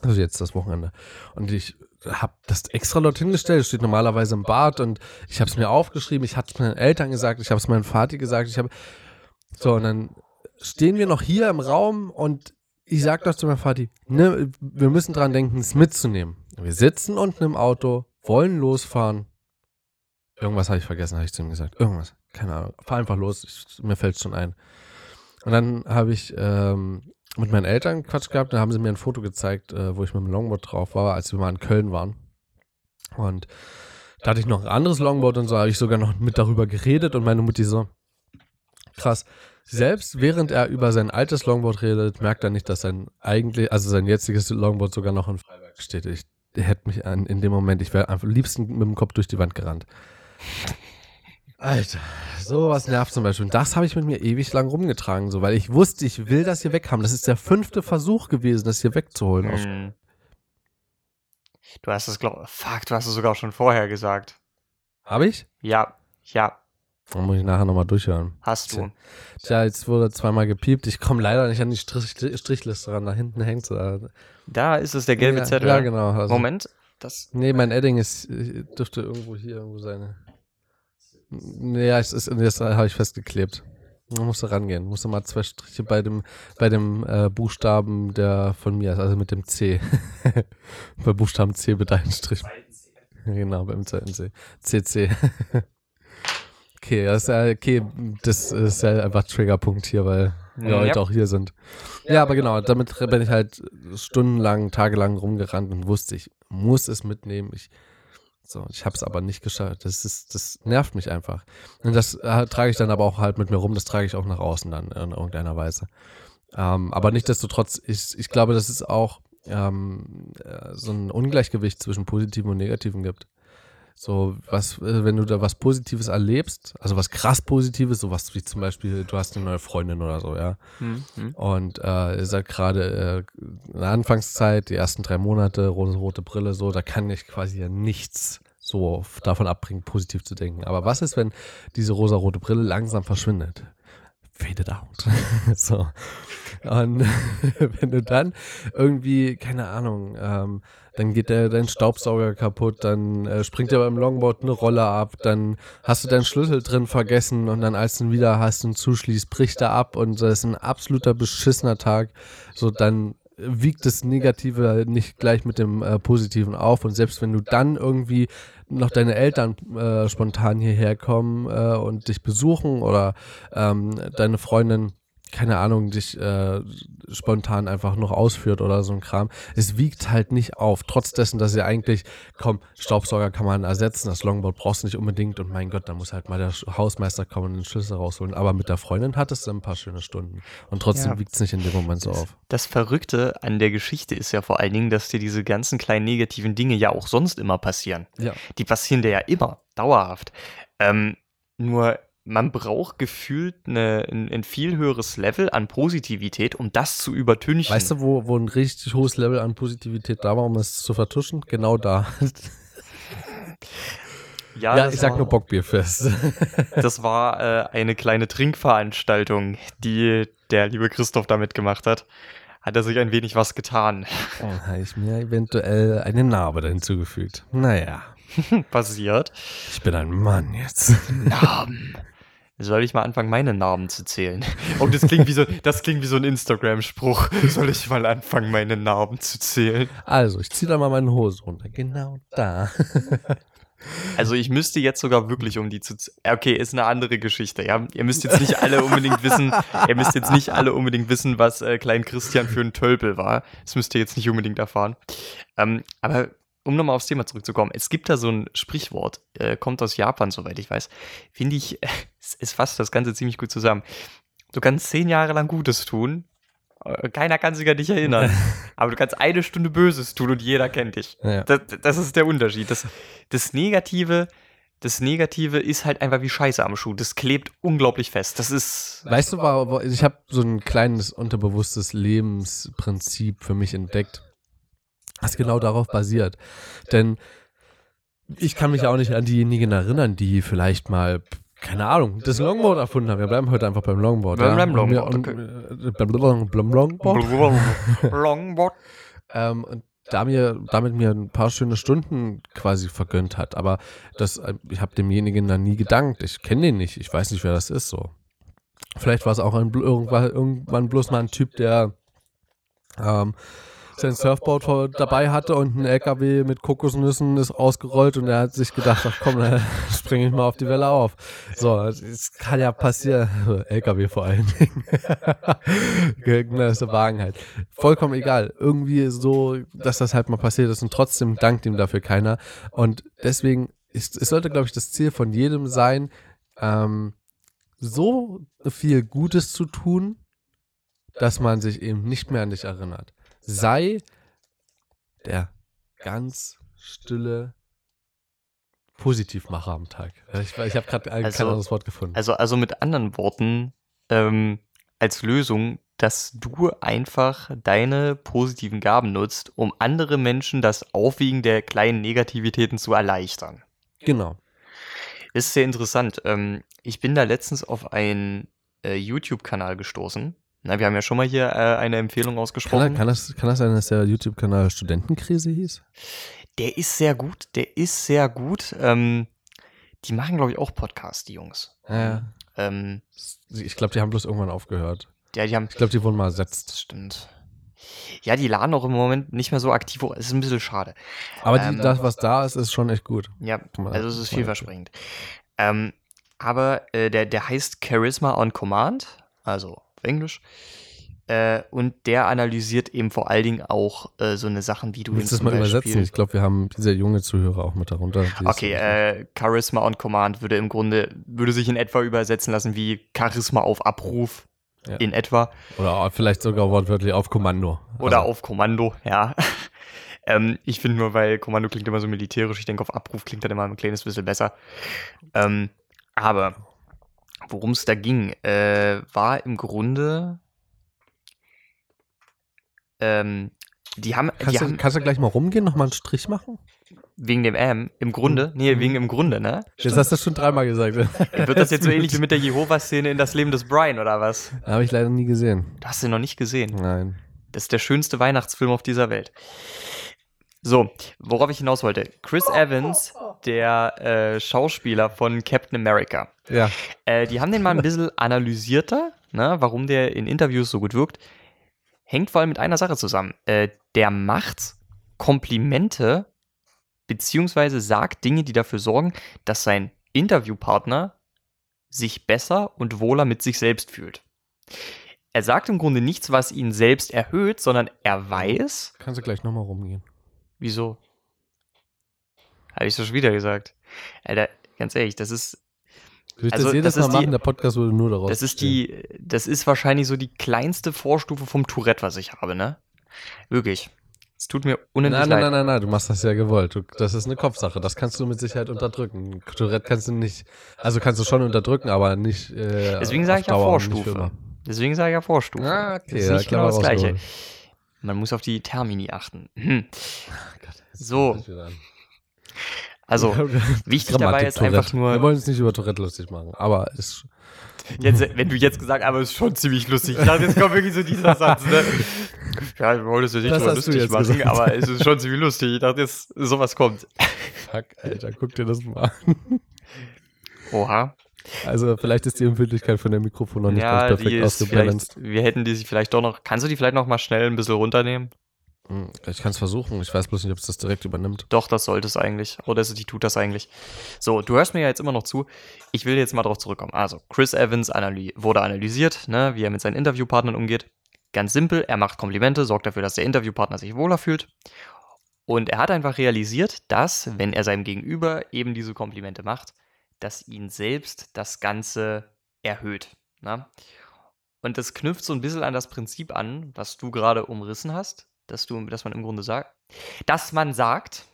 also jetzt das Wochenende. Und ich habe das extra dort hingestellt, es steht normalerweise im Bad und ich habe es mir aufgeschrieben, ich hatte es meinen Eltern gesagt, ich habe es meinem Vater gesagt, ich habe so und dann stehen wir noch hier im Raum und ich sag doch zu meinem Vati, ne, wir müssen dran denken, es mitzunehmen. Wir sitzen unten im Auto, wollen losfahren. Irgendwas habe ich vergessen, habe ich zu ihm gesagt. Irgendwas. Keine Ahnung. Fahr einfach los, ich, mir fällt schon ein. Und dann habe ich ähm, mit meinen Eltern Quatsch gehabt, da haben sie mir ein Foto gezeigt, äh, wo ich mit dem Longboard drauf war, als wir mal in Köln waren. Und da hatte ich noch ein anderes Longboard und so habe ich sogar noch mit darüber geredet und meine Mutti so, krass. Selbst während er über sein altes Longboard redet, merkt er nicht, dass sein eigentlich, also sein jetziges Longboard sogar noch in Freiberg steht. Ich hätte mich an, in dem Moment, ich wäre am liebsten mit dem Kopf durch die Wand gerannt. Alter, sowas nervt zum Beispiel. Und das habe ich mit mir ewig lang rumgetragen, so, weil ich wusste, ich will das hier weghaben. Das ist der fünfte Versuch gewesen, das hier wegzuholen. Hm. Du hast es, glaub, fuck, du hast es sogar schon vorher gesagt. Habe ich? Ja, ja, Dann muss ich nachher nochmal durchhören. hast du. Tja, jetzt wurde zweimal gepiept. Ich komme leider nicht an die Strich Strichliste ran. Da hinten hängt sie. da. Da ist es der gelbe ja, Zettel. Ja, genau. Also, Moment, das. Nee, mein Edding ist, dürfte irgendwo hier irgendwo sein. Nee, ja, es ist, das habe ich festgeklebt. Man musste rangehen. Musste mal zwei Striche bei dem, bei dem äh, Buchstaben, der von mir ist, also mit dem C. bei Buchstaben C bitte einen Strich. Genau, beim zweiten C. CC. okay, das ist ja, okay, das ist ja einfach Triggerpunkt hier, weil wir Ja. heute auch hier sind. Ja, aber genau, damit bin ich halt stundenlang, tagelang rumgerannt und wusste, ich muss es mitnehmen. Ich, so, ich habe es aber nicht geschafft. Das ist, das nervt mich einfach. Und das äh, trage ich dann aber auch halt mit mir rum. Das trage ich auch nach außen dann in irgendeiner Weise. Ähm, aber nichtsdestotrotz, ich, ich glaube, dass es auch ähm, äh, so ein Ungleichgewicht zwischen Positiven und Negativen gibt. So, was, äh, wenn du da was Positives erlebst, also was krass Positives, sowas wie zum Beispiel, du hast eine neue Freundin oder so, ja. Hm, hm. Und äh, ihr seid gerade äh, in der Anfangszeit, die ersten drei Monate, rote, rote Brille, so, da kann ich quasi ja nichts so davon abbringen, positiv zu denken. Aber was ist, wenn diese rosa-rote Brille langsam verschwindet? Faded out. so. Und wenn du dann irgendwie, keine Ahnung, ähm, dann geht der, dein Staubsauger kaputt, dann äh, springt dir beim Longboard eine Rolle ab, dann hast du deinen Schlüssel drin vergessen und dann als du ihn wieder hast und zuschließt, bricht er ab und das ist ein absoluter beschissener Tag. So, dann wiegt das Negative nicht gleich mit dem äh, Positiven auf und selbst wenn du dann irgendwie noch deine Eltern äh, spontan hierher kommen äh, und dich besuchen oder ähm, deine Freundin keine Ahnung, dich äh, spontan einfach noch ausführt oder so ein Kram. Es wiegt halt nicht auf, trotz dessen, dass ihr eigentlich, komm, Staubsauger kann man ersetzen, das Longboard brauchst du nicht unbedingt und mein Gott, da muss halt mal der Hausmeister kommen und den Schlüssel rausholen. Aber mit der Freundin hattest du ein paar schöne Stunden und trotzdem ja, wiegt es nicht in dem Moment so auf. Das Verrückte an der Geschichte ist ja vor allen Dingen, dass dir diese ganzen kleinen negativen Dinge ja auch sonst immer passieren. Ja. Die passieren dir ja immer, dauerhaft. Ähm, nur man braucht gefühlt eine, ein, ein, viel höheres Level an Positivität, um das zu übertünchen. Weißt du, wo, wo ein richtig hohes Level an Positivität da war, um es zu vertuschen? Genau da. Ja, ja ich sag war, nur Bockbierfest. das war äh, eine kleine Trinkveranstaltung, die der liebe Christoph damit gemacht hat. Hat er sich ein wenig was getan. Oh, habe ich mir eventuell eine Narbe da hinzugefügt. Naja. Passiert. Ich bin ein Mann jetzt. Narben. Soll ich mal anfangen, meine Narben zu zählen? Oh, das klingt wie so, das klingt wie so ein Instagram-Spruch. Soll ich mal anfangen, meine Narben zu zählen? Also, ich ziehe da mal meine Hose runter. Genau da. Also ich müsste jetzt sogar wirklich um die zu. Okay, ist eine andere Geschichte. Ja, ihr müsst jetzt nicht alle unbedingt wissen. ihr müsst jetzt nicht alle unbedingt wissen, was äh, Klein Christian für ein Tölpel war. Das müsst ihr jetzt nicht unbedingt erfahren. Ähm, aber um nochmal aufs Thema zurückzukommen, es gibt da so ein Sprichwort, äh, kommt aus Japan, soweit ich weiß. Finde ich, äh, es fasst das Ganze ziemlich gut zusammen. Du kannst zehn Jahre lang Gutes tun, äh, keiner kann sich an dich erinnern. aber du kannst eine Stunde Böses tun und jeder kennt dich. Ja. Das, das, ist der Unterschied. Das, das Negative. Das Negative ist halt einfach wie Scheiße am Schuh. Das klebt unglaublich fest. Das ist. Weißt du, ich habe so ein kleines unterbewusstes Lebensprinzip für mich entdeckt was genau darauf basiert. Denn ich kann mich auch nicht an diejenigen erinnern, die vielleicht mal, keine Ahnung, das Longboard erfunden haben. Wir bleiben heute einfach beim Longboard. Ja? Beim Longboard. Longboard. Longboard. und da mir, damit mir ein paar schöne Stunden quasi vergönnt hat. Aber das, ich habe demjenigen dann nie gedankt. Ich kenne den nicht. Ich weiß nicht, wer das ist. So. Vielleicht war es auch ein, irgendwann, irgendwann bloß mal ein Typ, der ähm, sein Surfboard dabei hatte und ein LKW mit Kokosnüssen ist ausgerollt und er hat sich gedacht, ach komm, dann springe ich mal auf die Welle auf. So, es kann ja passieren. LKW vor allen Dingen. Gegnerste Wagen halt. Vollkommen egal. Irgendwie so, dass das halt mal passiert ist und trotzdem dankt ihm dafür keiner. Und deswegen ist, es sollte, glaube ich, das Ziel von jedem sein, ähm, so viel Gutes zu tun, dass man sich eben nicht mehr an dich erinnert sei der ganz stille Positivmacher am Tag. Ich, ich habe gerade also, kein anderes Wort gefunden. Also, also mit anderen Worten, ähm, als Lösung, dass du einfach deine positiven Gaben nutzt, um andere Menschen das Aufwiegen der kleinen Negativitäten zu erleichtern. Genau. Ist sehr interessant. Ähm, ich bin da letztens auf einen äh, YouTube-Kanal gestoßen. Na, wir haben ja schon mal hier äh, eine Empfehlung ausgesprochen. Kann, kann, das, kann das sein, dass der YouTube-Kanal Studentenkrise hieß? Der ist sehr gut, der ist sehr gut. Ähm, die machen, glaube ich, auch Podcasts, die Jungs. Ja. Ähm, ich glaube, die haben bloß irgendwann aufgehört. Ja, die haben. Ich glaube, die wurden mal ersetzt. Das stimmt. Ja, die laden auch im Moment nicht mehr so aktiv hoch. Ist ein bisschen schade. Aber die, ähm, das, was da ist, ist schon echt gut. Ja, also es ist vielversprechend. Ähm, aber äh, der, der heißt Charisma on Command, also Englisch. Äh, und der analysiert eben vor allen Dingen auch äh, so eine Sachen, wie du Willst das mal übersetzen? Ich glaube, wir haben sehr junge Zuhörer auch mit darunter. Okay, äh, Charisma on Command würde im Grunde, würde sich in etwa übersetzen lassen wie Charisma auf Abruf. Ja. In etwa. Oder vielleicht sogar wortwörtlich auf Kommando. Oder also. auf Kommando, ja. ähm, ich finde nur, weil Kommando klingt immer so militärisch, ich denke, auf Abruf klingt dann immer ein kleines bisschen besser. Ähm, aber worum es da ging, äh, war im Grunde. Ähm, die haben. Kannst, die du, haben, kannst du gleich mal rumgehen, nochmal einen Strich machen? wegen dem M, im Grunde, nee, wegen im Grunde, ne? Jetzt hast du das schon dreimal gesagt. Wird das jetzt so ähnlich wie mit der Jehova-Szene in das Leben des Brian oder was? Habe ich leider nie gesehen. Du hast den noch nicht gesehen. Nein. Das ist der schönste Weihnachtsfilm auf dieser Welt. So, worauf ich hinaus wollte. Chris Evans, der äh, Schauspieler von Captain America. Ja. Äh, die haben den mal ein bisschen analysierter, ne, warum der in Interviews so gut wirkt. Hängt vor allem mit einer Sache zusammen. Äh, der macht Komplimente beziehungsweise sagt Dinge, die dafür sorgen, dass sein Interviewpartner sich besser und wohler mit sich selbst fühlt. Er sagt im Grunde nichts, was ihn selbst erhöht, sondern er weiß, Kannst du gleich nochmal rumgehen. Wieso. Habe ich so schon wieder gesagt. Alter, ganz ehrlich, das ist, ich Also, das jedes das ist Mal machen? die- Der Podcast würde nur daraus das ist bestehen. die, das ist wahrscheinlich so die kleinste Vorstufe vom Tourette, was ich habe, ne? Wirklich. Es tut mir unendlich Nein, nein, leid. nein, nein, nein, du machst das ja gewollt. Du, das ist eine Kopfsache. Das kannst du mit Sicherheit unterdrücken. Tourette kannst du nicht, also kannst du schon unterdrücken, aber nicht. Äh, Deswegen sage ich ja Vorstufe. Deswegen sage ich ja Vorstufe. Ah, okay, das ist ja, nicht clever genau das Gleiche. rausgeholt. Man muss auf die Termini achten. Hm. Gott, jetzt So. Also, wichtig dabei ist einfach nur- Wir wollen uns nicht über Tourette lustig machen, aber es. jetzt, wenn du jetzt gesagt hast, aber es ist schon ziemlich lustig. Ich dachte, jetzt kommt wirklich so dieser Satz, ne? Ja, wir wollen es ja nicht du lustig machen, gesagt. aber es ist schon ziemlich lustig. Ich dachte jetzt, sowas kommt. Fuck, Alter, guck dir das mal an. Oha. Also, vielleicht ist die Empfindlichkeit von dem Mikrofon noch nicht ja, ganz perfekt ausgebalanced. wir hätten die sich vielleicht doch noch, kannst du die vielleicht noch mal schnell ein bisschen runternehmen? Hm, Ich kann es versuchen. Ich weiß bloß nicht, ob es das direkt übernimmt. Doch, das sollte es eigentlich. Oder die tut das eigentlich. So, du hörst mir ja jetzt immer noch zu. Ich will jetzt mal drauf zurückkommen. Also, Chris Evans analy wurde analysiert, ne, wie er mit seinen Interviewpartnern umgeht. Ganz simpel, er macht Komplimente, sorgt dafür, dass der Interviewpartner sich wohler fühlt. Und er hat einfach realisiert, dass, wenn er seinem Gegenüber eben diese Komplimente macht, dass ihn selbst das Ganze erhöht. Ne? Und das knüpft so ein bisschen an das Prinzip an, was du gerade umrissen hast, dass, du, dass man im Grunde sagt, dass man sagt,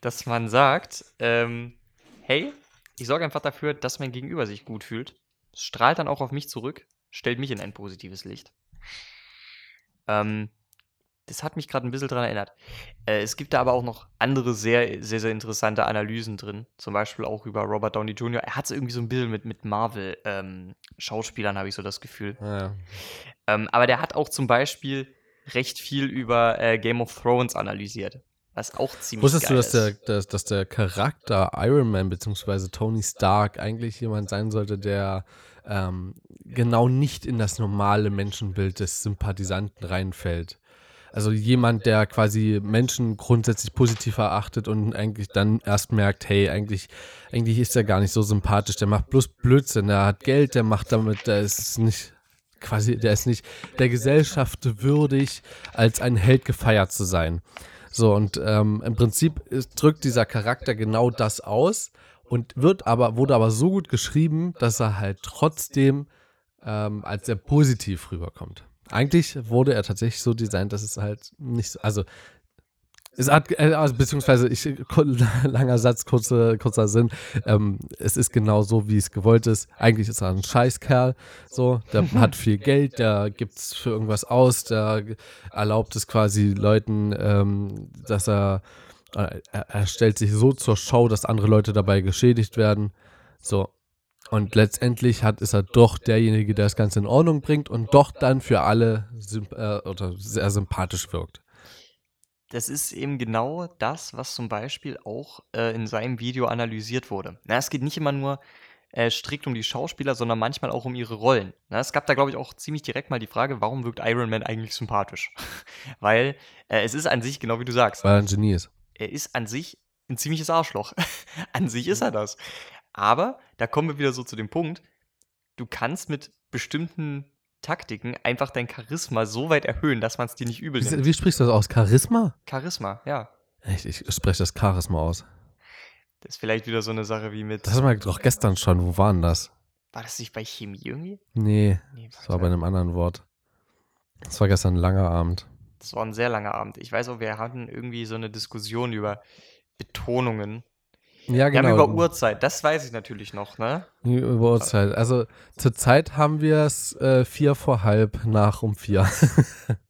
dass man sagt, ähm, hey, ich sorge einfach dafür, dass mein Gegenüber sich gut fühlt, strahlt dann auch auf mich zurück, stellt mich in ein positives Licht. Ähm, das hat mich gerade ein bisschen daran erinnert. Äh, es gibt da aber auch noch andere sehr, sehr, sehr interessante Analysen drin. Zum Beispiel auch über Robert Downey Jr. Er hat es irgendwie so ein bisschen mit, mit Marvel-Schauspielern, habe ich so das Gefühl. Ja. Ähm, aber der hat auch zum Beispiel recht viel über äh, Game of Thrones analysiert. Was auch ziemlich Wusstest geil du, dass der, dass, dass der Charakter Iron Man bzw. Tony Stark eigentlich jemand sein sollte, der ähm, genau nicht in das normale Menschenbild des Sympathisanten reinfällt? Also jemand, der quasi Menschen grundsätzlich positiv erachtet und eigentlich dann erst merkt, hey, eigentlich, eigentlich ist er gar nicht so sympathisch, der macht bloß Blödsinn, der hat Geld, der macht damit, der ist nicht quasi, der ist nicht der Gesellschaft würdig, als ein Held gefeiert zu sein. So, und ähm, im Prinzip ist, drückt dieser Charakter genau das aus und wird aber, wurde aber so gut geschrieben, dass er halt trotzdem ähm, als sehr positiv rüberkommt. Eigentlich wurde er tatsächlich so designt, dass es halt nicht, so- also es hat, äh, also, beziehungsweise ich, langer Satz, kurze, kurzer Sinn. Ähm, es ist genau so, wie es gewollt ist. Eigentlich ist er ein Scheißkerl, so, der hat viel Geld, der gibt es für irgendwas aus, der erlaubt es quasi Leuten, ähm, dass er, äh, er, er stellt sich so zur Show, dass andere Leute dabei geschädigt werden. So. Und letztendlich hat, ist er doch derjenige, der das Ganze in Ordnung bringt und doch dann für alle äh, oder sehr sympathisch wirkt. Das ist eben genau das, was zum Beispiel auch äh, in seinem Video analysiert wurde. Na, es geht nicht immer nur äh, strikt um die Schauspieler, sondern manchmal auch um ihre Rollen. Na, es gab da, glaube ich, auch ziemlich direkt mal die Frage, warum wirkt Iron Man eigentlich sympathisch? Weil äh, es ist an sich, genau wie du sagst, Weil er ein Genie ist. er ist an sich ein ziemliches Arschloch. an sich ist er das. Aber da kommen wir wieder so zu dem Punkt, du kannst mit bestimmten Taktiken einfach dein Charisma so weit erhöhen, dass man es dir nicht übel nimmt. Wie, wie sprichst du das aus? Charisma? Charisma, ja. Ich, ich spreche das Charisma aus. Das ist vielleicht wieder so eine Sache wie mit. Das hatten wir doch gestern schon. Wo waren das? War das nicht bei Chemie irgendwie? Nee, Nee, das war bei einem anderen Wort. Das war gestern ein langer Abend. das war ein sehr langer Abend. Ich weiß auch, wir hatten irgendwie so eine Diskussion über Betonungen. Ja, Wir genau. haben über Uhrzeit, das weiß ich natürlich noch, ne? Über Uhrzeit. Also zurzeit haben wir es äh, vier vor halb nach um vier.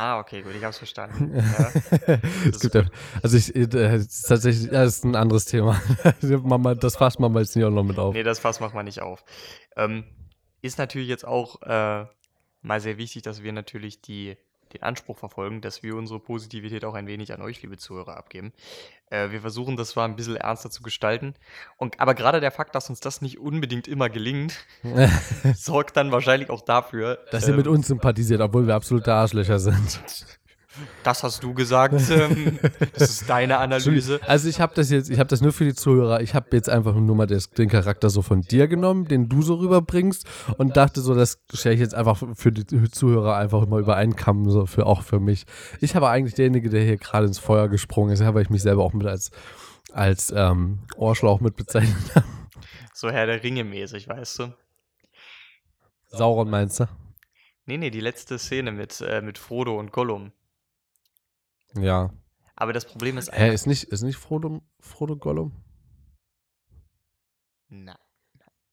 Ah, okay, gut, ich hab's verstanden. Ja. es gibt ja, also ich, äh, tatsächlich, ja, das ist ein anderes Thema. Das fasst man mal jetzt nicht auch noch mit auf. Nee, das Fass macht man nicht auf. Ähm, ist natürlich jetzt auch äh, mal sehr wichtig, dass wir natürlich die, den Anspruch verfolgen, dass wir unsere Positivität auch ein wenig an euch, liebe Zuhörer, abgeben. Äh, wir versuchen das zwar ein bisschen ernster zu gestalten, und, aber gerade der Fakt, dass uns das nicht unbedingt immer gelingt, sorgt dann wahrscheinlich auch dafür, Dass ihr ähm, mit uns sympathisiert, obwohl wir absolute Arschlöcher sind. das hast du gesagt, ähm, das ist deine Analyse. Also ich habe das jetzt, ich habe das nur für die Zuhörer. Ich habe jetzt einfach nur mal des, den Charakter so von dir genommen, den du so rüberbringst und dachte so, das stelle ich jetzt einfach für die Zuhörer einfach mal über einen Kamm, so für auch für mich. Ich habe eigentlich derjenige, der hier gerade ins Feuer gesprungen ist, weil ich mich selber auch mit als als ähm, Ohrschlauch mit bezeichnet habe. So Herr der Ringe mäßig, weißt du? Sauron meinst du? Nee, nee, die letzte Szene mit, äh, mit Frodo und Gollum. Ja. Aber das Problem ist Hä, ist nicht, ist nicht Frodo, Frodo Gollum? Na,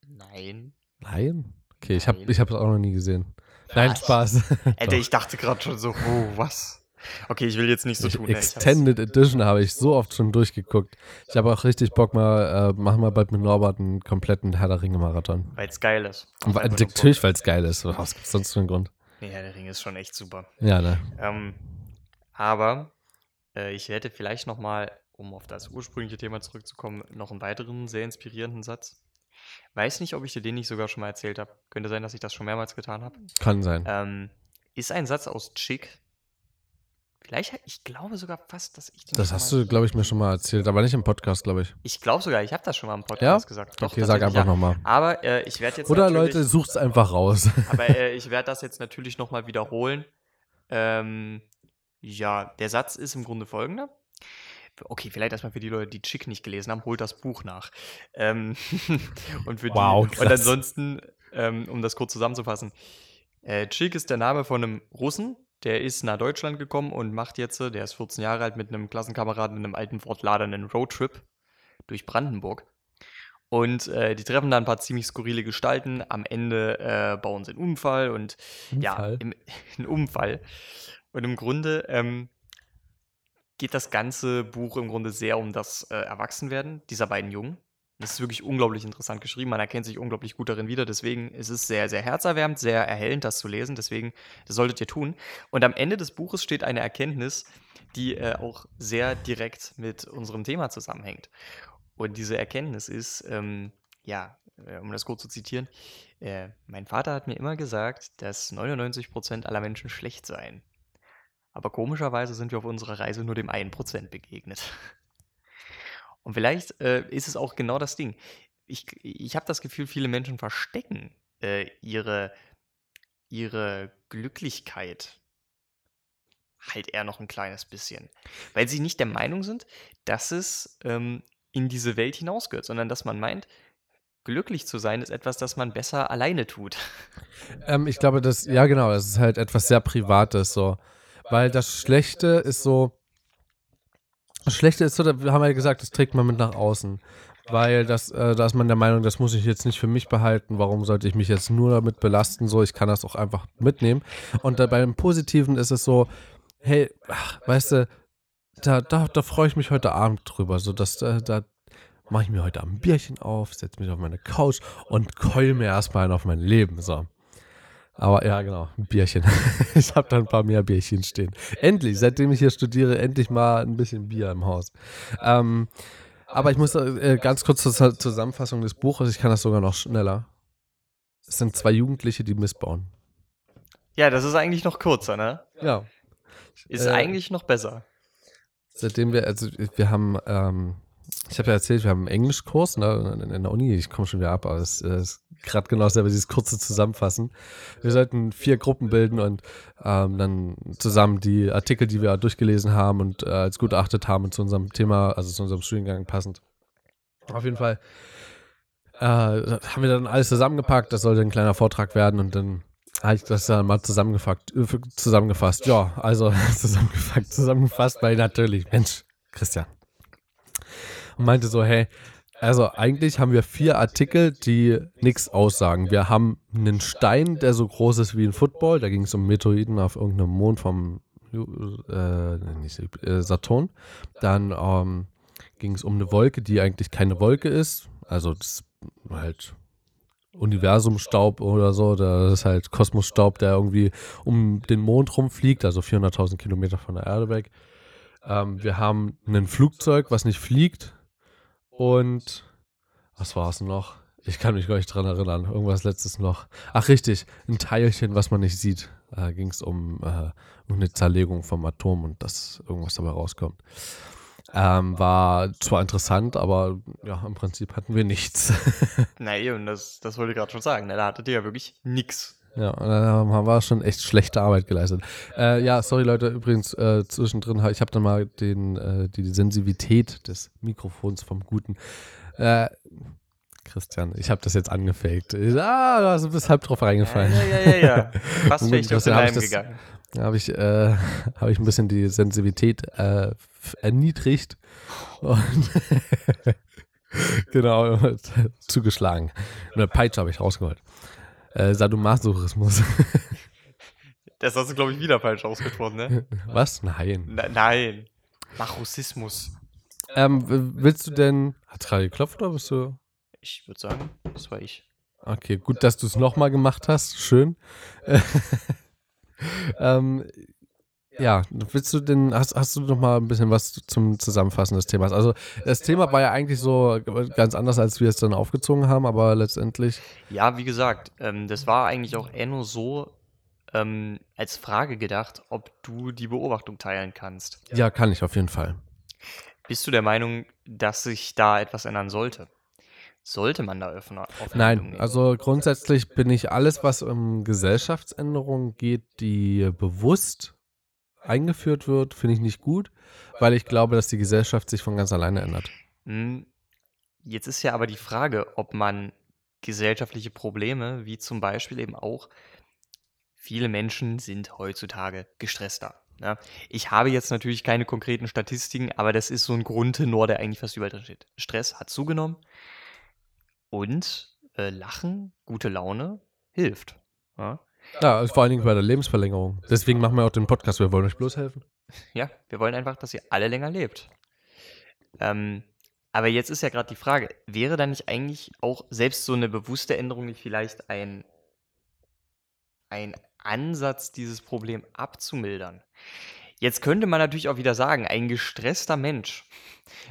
nein. Nein? Okay, ich habe Nein. ich hab es auch noch nie gesehen. Nein, Was? Spaß. Alter, ich dachte gerade schon so, oh, was? Okay, ich will jetzt nicht so Ich, tun. ne? Ich Extended Edition habe ich so oft schon durchgeguckt. Ich habe auch richtig Bock mal, äh, machen wir bald mit Norbert einen kompletten Herr der Ringe Marathon. Weil es geil ist. Einfach nur Natürlich, weil es geil ist. Was gibt's sonst für einen Grund? Nee, Herr der Ringe ist schon echt super. Ja, ne? Ähm, aber äh, ich hätte vielleicht noch mal, um auf das ursprüngliche Thema zurückzukommen, noch einen weiteren sehr inspirierenden Satz. Weiß nicht, ob ich dir den nicht sogar schon mal erzählt habe. Könnte sein, dass ich das schon mehrmals getan habe. Kann sein. Ähm, ist ein Satz aus Chick. Vielleicht, ich glaube sogar fast, dass ich den Das hast du, glaube ich, mir schon mal erzählt, aber nicht im Podcast, glaube ich. Ich glaube sogar, ich habe das schon mal im Podcast gesagt. Doch, okay, sag einfach ja. nochmal. Aber äh, ich werde jetzt Oder Leute, sucht's einfach raus. aber äh, ich werde das jetzt natürlich nochmal wiederholen. Ähm, ja, der Satz ist im Grunde folgender. Okay, vielleicht erstmal für die Leute, die Chick nicht gelesen haben, holt das Buch nach. Ähm, und für Wow, die, und ansonsten, ähm, um das kurz zusammenzufassen, äh, Chick ist der Name von einem Russen, der ist nach Deutschland gekommen und macht jetzt, der ist 14 Jahre alt, mit einem Klassenkameraden in einem alten Ford Lader einen Roadtrip durch Brandenburg. Und äh, die treffen da ein paar ziemlich skurrile Gestalten. Am Ende äh, bauen sie einen Unfall und ja, Unfall? im, einen Unfall. Und im Grunde ähm, geht das ganze Buch im Grunde sehr um das äh, Erwachsenwerden dieser beiden Jungen. Das ist wirklich unglaublich interessant geschrieben. Man erkennt sich unglaublich gut darin wieder. Deswegen ist es sehr, sehr herzerwärmend, sehr erhellend, das zu lesen. Deswegen, das solltet ihr tun. Und am Ende des Buches steht eine Erkenntnis, die äh, auch sehr direkt mit unserem Thema zusammenhängt. Und diese Erkenntnis ist, ähm, ja, äh, um das kurz zu zitieren, äh, mein Vater hat mir immer gesagt, dass 99% aller Menschen schlecht seien. Aber komischerweise sind wir auf unserer Reise nur dem 1% begegnet. Und vielleicht äh, ist es auch genau das Ding. Ich, ich habe das Gefühl, viele Menschen verstecken äh, ihre, ihre Glücklichkeit halt eher noch ein kleines bisschen. Weil sie nicht der Meinung sind, dass es ähm, in diese Welt hinausgehört, sondern dass man meint, glücklich zu sein ist etwas, das man besser alleine tut. Ähm, ich glaube, das, ja genau, es ist halt etwas sehr Privates so. Weil das Schlechte ist so, das Schlechte ist so, da haben wir ja gesagt, das trägt man mit nach außen. Weil das, äh, da ist man der Meinung, das muss ich jetzt nicht für mich behalten, warum sollte ich mich jetzt nur damit belasten, so, ich kann das auch einfach mitnehmen. Und da, beim Positiven ist es so, hey, ach, weißt du, da, da, da freue ich mich heute Abend drüber, so, dass, äh, da mache ich mir heute Abend ein Bierchen auf, setze mich auf meine Couch und keul mir erstmal auf mein Leben, so. Aber ja, genau, ein Bierchen. ich habe da ein paar mehr Bierchen stehen. Endlich, seitdem ich hier studiere, endlich mal ein bisschen Bier im Haus. Ähm, aber ich muss äh, ganz kurz zur Zusammenfassung des Buches, ich kann das sogar noch schneller. Es sind zwei Jugendliche, die missbauen. Ja, das ist eigentlich noch kurzer, ne? Ja. Ist Äh, eigentlich noch besser. Seitdem wir, also wir haben, ähm, ich habe ja erzählt, wir haben einen Englischkurs ne, in, der Uni, ich komme schon wieder ab, aber es äh, ist gerade genau selber dieses kurze Zusammenfassen. Wir sollten vier Gruppen bilden und ähm, dann zusammen die Artikel, die wir durchgelesen haben und äh, als gutachtet haben und zu unserem Thema, also zu unserem Studiengang passend. Auf jeden Fall äh, haben wir dann alles zusammengepackt, das sollte ein kleiner Vortrag werden und dann habe ich das dann mal zusammengefasst, äh, zusammengefasst. Ja, also zusammengefasst, zusammengefasst, weil natürlich, Mensch, Christian. Und meinte so, hey, also eigentlich haben wir vier Artikel, die nichts aussagen. Wir haben einen Stein, der so groß ist wie ein Football. Da ging es um Meteoriten auf irgendeinem Mond vom äh, nicht, äh, Saturn. Dann ähm, ging es um eine Wolke, die eigentlich keine Wolke ist. Also das halt Universumstaub oder so. Das ist halt Kosmosstaub, der irgendwie um den Mond rumfliegt, also 400.000 Kilometer von der Erde weg. Ähm, wir haben ein Flugzeug, was nicht fliegt. Und was war es noch? Ich kann mich gar nicht dran erinnern. Irgendwas letztes noch. Ach, richtig. Ein Teilchen, was man nicht sieht. Da ging es um, äh, um eine Zerlegung vom Atom und dass irgendwas dabei rauskommt. Ähm, war zwar interessant, aber ja, im Prinzip hatten wir nichts. Nein, und das, das wollte ich gerade schon sagen. Ne? Da hattet ihr ja wirklich nichts. Ja, da haben wir schon echt schlechte Arbeit geleistet. Äh, ja, sorry Leute, übrigens äh, zwischendrin, ich habe dann mal den, äh, die Sensitivität des Mikrofons vom Guten. Äh, Christian, ich habe das jetzt angefaked. Ah, du bist halb drauf reingefallen. Ja, ja, ja, ja. Fast wäre ich auf den Leim gegangen. Da habe ich, äh, hab ich ein bisschen die Sensitivität äh, erniedrigt und genau zugeschlagen. Eine Peitsche habe ich rausgeholt. Äh, Sadomasochismus. Das hast du, glaube ich, wieder falsch ausgesprochen, ne? Was? Nein. Na, nein. Machosismus. Ähm, willst du denn. Hat es gerade geklopft oder bist du. Ich würde sagen, das war ich. Okay, gut, dass du es nochmal gemacht hast. Schön. ähm, ja, willst du denn, hast, hast du noch mal ein bisschen was zum Zusammenfassen des Themas? Also das Thema war ja eigentlich so ganz anders, als wir es dann aufgezogen haben, aber letztendlich. Ja, wie gesagt, ähm, das war eigentlich auch eher nur so ähm, als Frage gedacht, ob du die Beobachtung teilen kannst. Ja, kann ich auf jeden Fall. Bist du der Meinung, dass sich da etwas ändern sollte? Sollte man da öffnen? Nein, also grundsätzlich bin ich alles, was um Gesellschaftsänderungen geht, die bewusst eingeführt wird, finde ich nicht gut, weil ich glaube, dass die Gesellschaft sich von ganz alleine ändert. Hm, jetzt ist ja aber die Frage, ob man gesellschaftliche Probleme, wie zum Beispiel eben auch, viele Menschen sind heutzutage gestresster. Ja, ne? ich habe jetzt natürlich keine konkreten Statistiken, aber das ist so ein Grundtenor, der eigentlich fast überall drin steht. Stress hat zugenommen und äh, Lachen, gute Laune hilft. Ja? Ja, vor allen Dingen bei der Lebensverlängerung. Deswegen machen wir auch den Podcast. Wir wollen euch bloß helfen. Ja, wir wollen einfach, dass ihr alle länger lebt. Ähm, aber jetzt ist ja gerade die Frage, wäre da nicht eigentlich auch selbst so eine bewusste Änderung nicht vielleicht ein, ein Ansatz, dieses Problem abzumildern? Jetzt könnte man natürlich auch wieder sagen, ein gestresster Mensch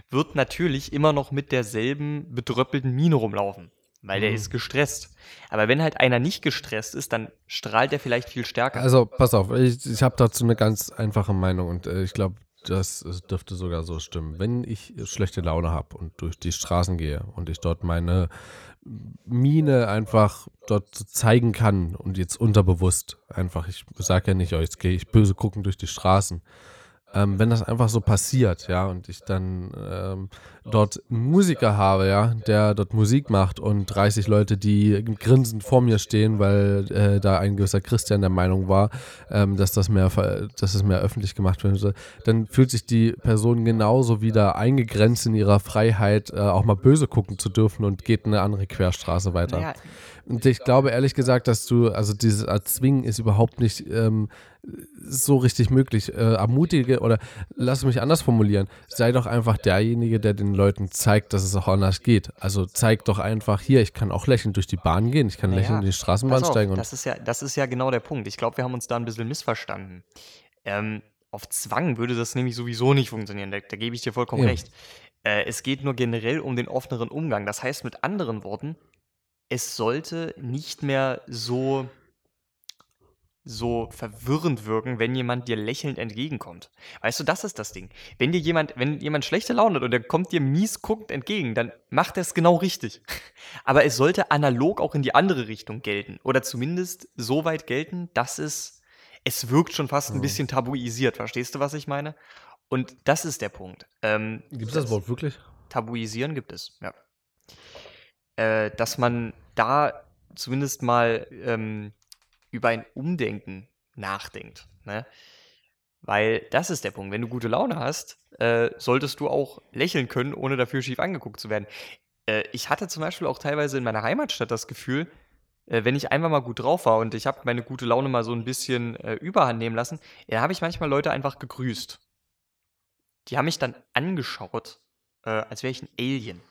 wird natürlich immer noch mit derselben bedröppelten Mine rumlaufen weil der mhm. ist gestresst. Aber wenn halt einer nicht gestresst ist, dann strahlt er vielleicht viel stärker. Also pass auf, ich, ich habe dazu eine ganz einfache Meinung und äh, ich glaube, das dürfte sogar so stimmen. Wenn ich schlechte Laune habe und durch die Straßen gehe und ich dort meine Mine einfach dort zeigen kann und jetzt unterbewusst einfach, ich sage ja nicht, oh, jetzt gehe ich böse gucken durch die Straßen, ähm, wenn das einfach so passiert, ja, und ich dann ähm, dort einen Musiker habe, ja, der dort Musik macht und 30 Leute, die grinsend vor mir stehen, weil äh, da ein gewisser Christian der Meinung war, ähm, dass das mehr, dass es mehr öffentlich gemacht werden soll, dann fühlt sich die Person genauso wieder eingegrenzt in ihrer Freiheit, äh, auch mal böse gucken zu dürfen und geht eine andere Querstraße weiter. Naja. Und ich glaube ehrlich gesagt, dass du, also dieses Erzwingen ist überhaupt nicht ähm, so richtig möglich. Äh, ermutige oder lass mich anders formulieren. Sei doch einfach derjenige, der den Leuten zeigt, dass es auch anders geht. Also zeig doch einfach hier, ich kann auch lächelnd durch die Bahn gehen, ich kann naja, lächelnd in die Straßenbahn auf, steigen. das, ist ja, das ist ja genau der Punkt. Ich glaube, wir haben uns da ein bisschen missverstanden. Ähm, auf Zwang würde das nämlich sowieso nicht funktionieren. Da, da gebe ich dir vollkommen ja. recht. Äh, es geht nur generell um den offeneren Umgang. Das heißt mit anderen Worten, es sollte nicht mehr so so verwirrend wirken, wenn jemand dir lächelnd entgegenkommt. Weißt du, das ist das Ding. Wenn dir jemand, wenn jemand schlechte Laune hat und der kommt dir mies guckend entgegen, dann macht er es genau richtig. Aber es sollte analog auch in die andere Richtung gelten. Oder zumindest so weit gelten, dass es, es wirkt schon fast ein bisschen tabuisiert. Verstehst du, was ich meine? Und das ist der Punkt. Ähm, gibt es das Wort wirklich? Tabuisieren gibt es, ja. Äh, dass man da zumindest mal ähm, über ein Umdenken nachdenkt. Ne? Weil das ist der Punkt. Wenn du gute Laune hast, äh, solltest du auch lächeln können, ohne dafür schief angeguckt zu werden. Äh, ich hatte zum Beispiel auch teilweise in meiner Heimatstadt das Gefühl, äh, wenn ich einfach mal gut drauf war und ich habe meine gute Laune mal so ein bisschen äh, überhand nehmen lassen, da habe ich manchmal Leute einfach gegrüßt. Die haben mich dann angeschaut, äh, als wäre ich ein Alien.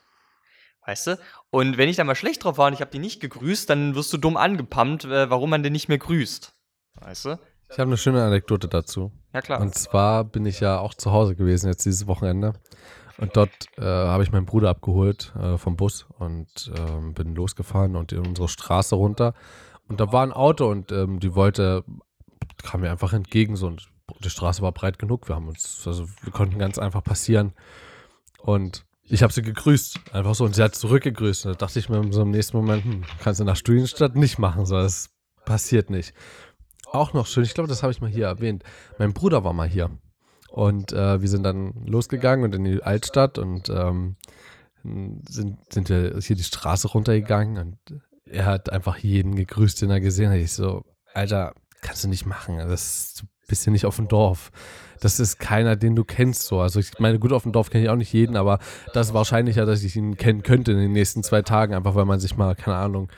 Weißt du? Und wenn ich dann mal schlecht drauf war und ich habe die nicht gegrüßt, dann wirst du dumm angepumpt, äh, warum man den nicht mehr grüßt. Weißt du? Ich habe eine schöne Anekdote dazu. Ja, klar. Und zwar bin ich ja auch zu Hause gewesen jetzt dieses Wochenende. Und dort äh, habe ich meinen Bruder abgeholt äh, vom Bus und ähm, bin losgefahren und in unsere Straße runter. Und da war ein Auto und ähm, die wollte, kam mir einfach entgegen so und die Straße war breit genug. Wir haben uns, also wir konnten ganz einfach passieren. Und ich habe sie gegrüßt, einfach so. Und sie hat zurückgegrüßt. Und da dachte ich mir so im nächsten Moment, hm, kannst du nach Studienstadt nicht machen, so das passiert nicht. Auch noch schön, ich glaube, das habe ich mal hier erwähnt. Mein Bruder war mal hier. Und äh, wir sind dann losgegangen und in die Altstadt und ähm, sind, sind wir hier die Straße runtergegangen und er hat einfach jeden gegrüßt, den er gesehen hat. Ich so, Alter, kannst du nicht machen. Das du bist hier nicht auf dem Dorf. Das ist keiner, den du kennst so. Also ich meine, gut, auf dem Dorf kenne ich auch nicht jeden, aber das ist wahrscheinlicher, dass ich ihn kennen könnte in den nächsten zwei Tagen, einfach weil man sich mal, keine Ahnung,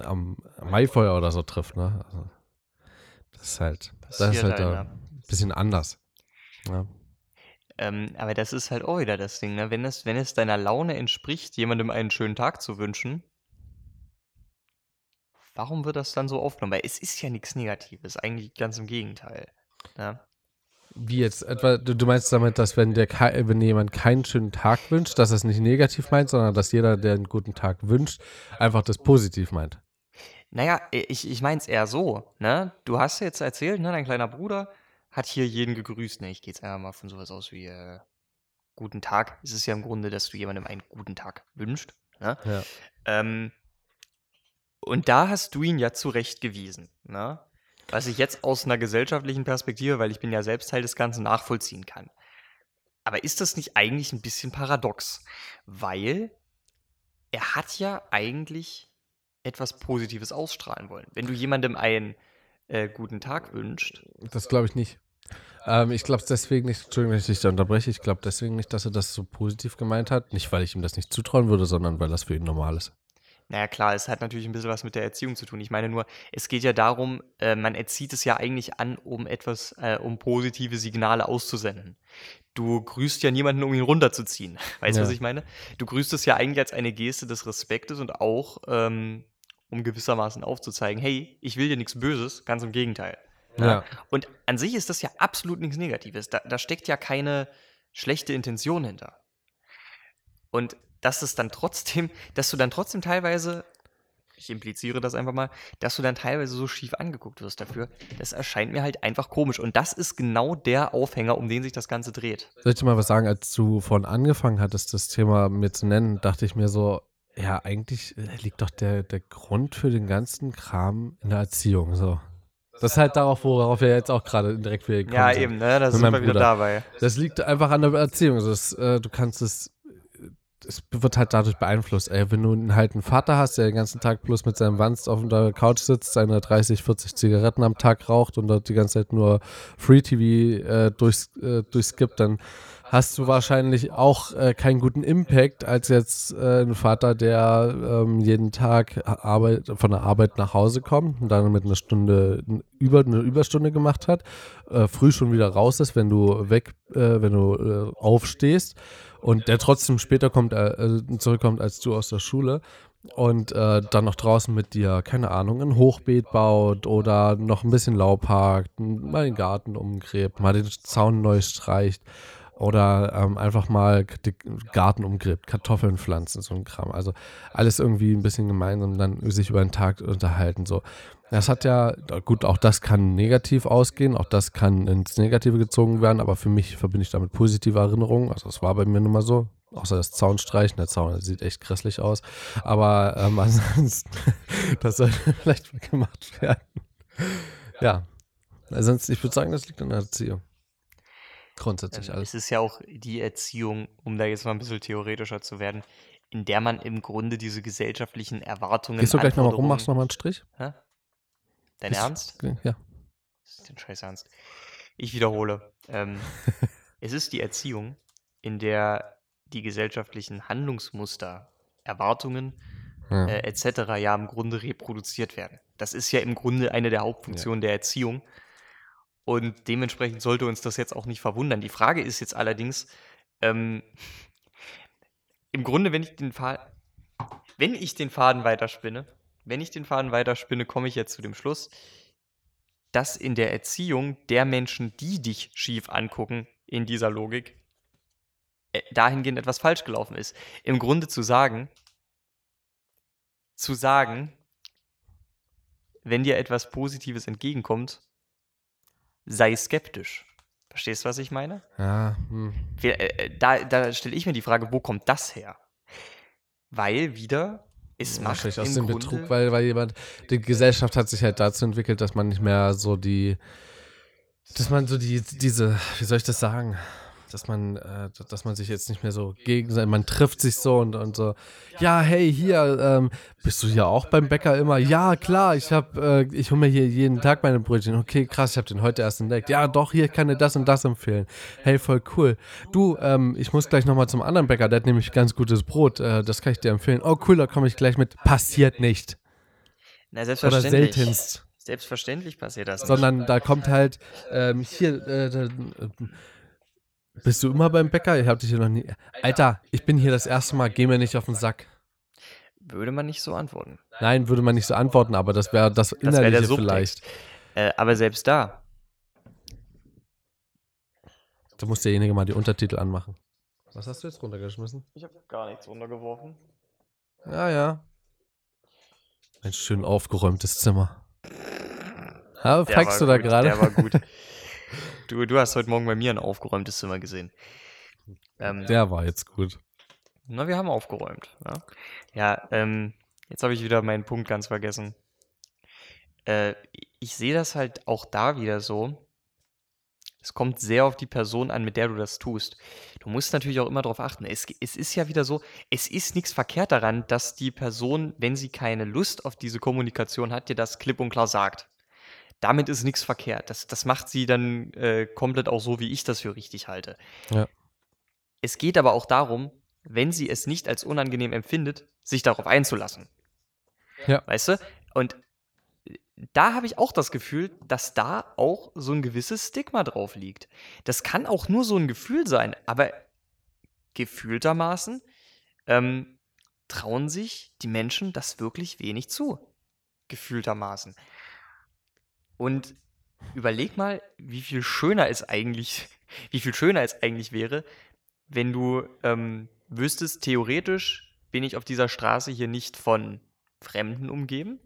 am Maifeuer oder so trifft. Ne? Also, das ist halt, das ist halt ein bisschen anders. Ja. Ähm, aber das ist halt auch wieder das Ding, ne? Wenn es, wenn es deiner Laune entspricht, jemandem einen schönen Tag zu wünschen, warum wird das dann so aufgenommen? Weil es ist ja nichts Negatives, eigentlich ganz im Gegenteil. Ne? Wie jetzt etwa, du meinst damit, dass wenn der wenn jemand keinen schönen Tag wünscht, dass er es nicht negativ meint, sondern dass jeder, der einen guten Tag wünscht, einfach das positiv meint. Naja, ich, ich meine es eher so, ne? Du hast jetzt erzählt, ne, dein kleiner Bruder, hat hier jeden gegrüßt. Ne, ich gehe jetzt einfach mal von sowas aus wie äh, guten Tag. Es ist ja im Grunde, dass du jemandem einen guten Tag wünschst. Ne? Ja. Ähm, und da hast du ihn ja zurechtgewiesen. Ne? Was ich jetzt aus einer gesellschaftlichen Perspektive, weil ich bin ja selbst Teil des Ganzen, nachvollziehen kann. Aber ist das nicht eigentlich ein bisschen paradox? Weil er hat ja eigentlich etwas Positives ausstrahlen wollen. Wenn du jemandem einen äh, guten Tag wünscht. Das glaube ich nicht. Ähm, ich glaube es deswegen nicht, Entschuldigung, wenn ich dich da unterbreche, ich glaube deswegen nicht, dass er das so positiv gemeint hat. Nicht, weil ich ihm das nicht zutrauen würde, sondern weil das für ihn normal ist. Naja, klar, es hat natürlich ein bisschen was mit der Erziehung zu tun. Ich meine nur, es geht ja darum, äh, man erzieht es ja eigentlich an, um etwas, äh, um positive Signale auszusenden. Du grüßt ja niemanden, um ihn runterzuziehen. Weißt du, ja. was ich meine? Du grüßt es ja eigentlich als eine Geste des Respektes und auch, ähm, um gewissermaßen aufzuzeigen, hey, ich will dir nichts Böses, ganz im Gegenteil. Ja. ja. Und an sich ist das ja absolut nichts Negatives. Da, da steckt ja keine schlechte Intention hinter. Und dass es dann trotzdem, dass du dann trotzdem teilweise, ich impliziere das einfach mal, dass du dann teilweise so schief angeguckt wirst dafür, das erscheint mir halt einfach komisch. Und das ist genau der Aufhänger, um den sich das Ganze dreht. Soll ich dir mal was sagen, als du von angefangen hattest, das Thema mir zu nennen, dachte ich mir so, ja, eigentlich liegt doch der, der Grund für den ganzen Kram in der Erziehung. So. Das ist halt darauf, worauf wir jetzt auch gerade direkt wieder kommen. Ja, eben, ne? Da sind wir wieder dabei. Das liegt einfach an der Erziehung. Also das, äh, du kannst es, es wird halt dadurch beeinflusst. Ey, wenn du halt einen Vater hast, der den ganzen Tag bloß mit seinem Wanst auf der Couch sitzt, seine 30, 40 Zigaretten am Tag raucht und dort die ganze Zeit nur Free TV äh, durchs, äh, durchskippt, dann hast du wahrscheinlich auch äh, keinen guten Impact als jetzt äh, ein Vater, der ähm, jeden Tag Arbeit, von der Arbeit nach Hause kommt und dann mit einer Stunde über eine Überstunde gemacht hat, äh, früh schon wieder raus ist, wenn du weg, äh, wenn du äh, aufstehst und der trotzdem später kommt, äh, zurückkommt als du aus der Schule und äh, dann noch draußen mit dir, keine Ahnung, ein Hochbeet baut oder noch ein bisschen Laub hakt, mal den Garten umgräbt, mal den Zaun neu streicht oder ähm, einfach mal den Garten umgräbt, Kartoffeln pflanzen, so ein Kram. Also alles irgendwie ein bisschen gemeinsam dann sich über den Tag unterhalten. So. Das hat ja, gut, auch das kann negativ ausgehen, auch das kann ins Negative gezogen werden, aber für mich verbinde ich damit positive Erinnerungen. Also es war bei mir nun mal so. Außer das Zaunstreichen, der Zaun sieht echt grässlich aus. Aber ähm, ansonsten, das sollte vielleicht mal gemacht werden. Ja. Ansonsten, ich würde sagen, das liegt an der Erziehung. Grundsätzlich ähm, alles. Es ist ja auch die Erziehung, um da jetzt mal ein bisschen theoretischer zu werden, in der man im Grunde diese gesellschaftlichen Erwartungen. Gehst du gleich nochmal rum, machst nochmal einen Strich? Hä? Dein ist, Ernst? Ja. Das ist den Scheiß Ernst. Ich wiederhole. Ähm, es ist die Erziehung, in der die gesellschaftlichen Handlungsmuster, Erwartungen ja. äh, etc. ja im Grunde reproduziert werden. Das ist ja im Grunde eine der Hauptfunktionen ja. der Erziehung. Und dementsprechend sollte uns das jetzt auch nicht verwundern. Die Frage ist jetzt allerdings, ähm, im Grunde, wenn ich den Faden, wenn ich den Faden weiterspinne, wenn ich den Faden weiterspinne, komme ich jetzt zu dem Schluss, dass in der Erziehung der Menschen, die dich schief angucken, in dieser Logik, äh, dahingehend etwas falsch gelaufen ist. Im Grunde zu sagen, zu sagen, wenn dir etwas Positives entgegenkommt, sei skeptisch. Verstehst du, was ich meine? Ja. Hm. Äh, äh, da, da stelle ich mir die Frage, wo kommt das her? Weil wieder, es macht Wahrscheinlich aus dem Grunde Betrug, weil, weil jemand, die Gesellschaft hat sich halt dazu entwickelt, dass man nicht mehr so die, dass man so die, diese, wie soll ich das sagen? Dass man, äh, dass man sich jetzt nicht mehr so gegen, man trifft sich so und, und so, ja, hey, hier, ähm, bist du hier auch beim Bäcker immer? Ja, klar, ich hab, äh, ich hole mir hier jeden Tag meine Brötchen. Okay, krass, ich habe den heute erst entdeckt. Ja, doch, hier kann dir das und das empfehlen. Hey, voll cool. Du, ähm, ich muss gleich nochmal zum anderen Bäcker, der hat nämlich ganz gutes Brot, äh, das kann ich dir empfehlen. Oh, cool, da komme ich gleich mit. Passiert nicht. Na, selbstverständlich. Oder seltenst. Selbstverständlich passiert das. Nicht. Sondern da kommt halt ähm, hier, äh, äh, bist du immer beim Bäcker? Ich hab dich hier noch nie. Alter, ich bin hier das erste Mal, geh mir nicht auf den Sack. Würde man nicht so antworten. Nein, würde man nicht so antworten, aber das wäre das Innerliche das wär vielleicht. Äh, aber selbst da. Da muss derjenige mal die Untertitel anmachen. Was hast du jetzt runtergeschmissen? Ich habe gar nichts runtergeworfen. Ja, ja. Ein schön aufgeräumtes Zimmer. Ja, packst du da gerade? Der war gut. Du, du hast heute Morgen bei mir ein aufgeräumtes Zimmer gesehen. Ähm, Der war jetzt gut. Na, wir haben aufgeräumt. Ja, ja ähm, jetzt habe ich wieder meinen Punkt ganz vergessen. Äh, ich sehe das halt auch da wieder so. Es kommt sehr auf die Person an, mit der du das tust. Du musst natürlich auch immer darauf achten. Es, es ist ja wieder so, es ist nichts verkehrt daran, dass die Person, wenn sie keine Lust auf diese Kommunikation hat, dir das klipp und klar sagt damit ist nichts verkehrt. Das, das macht sie dann äh, komplett auch so, wie ich das für richtig halte. Ja. Es geht aber auch darum, wenn sie es nicht als unangenehm empfindet, sich darauf einzulassen. Ja. Weißt du? Und da habe ich auch das Gefühl, dass da auch so ein gewisses Stigma drauf liegt. Das kann auch nur so ein Gefühl sein, aber gefühltermaßen ähm, trauen sich die Menschen das wirklich wenig zu. Gefühltermaßen. Und überleg mal, wie viel schöner es eigentlich, wie viel schöner es eigentlich wäre, wenn du ähm, wüsstest, theoretisch bin ich auf dieser Straße hier nicht von Fremden umgeben,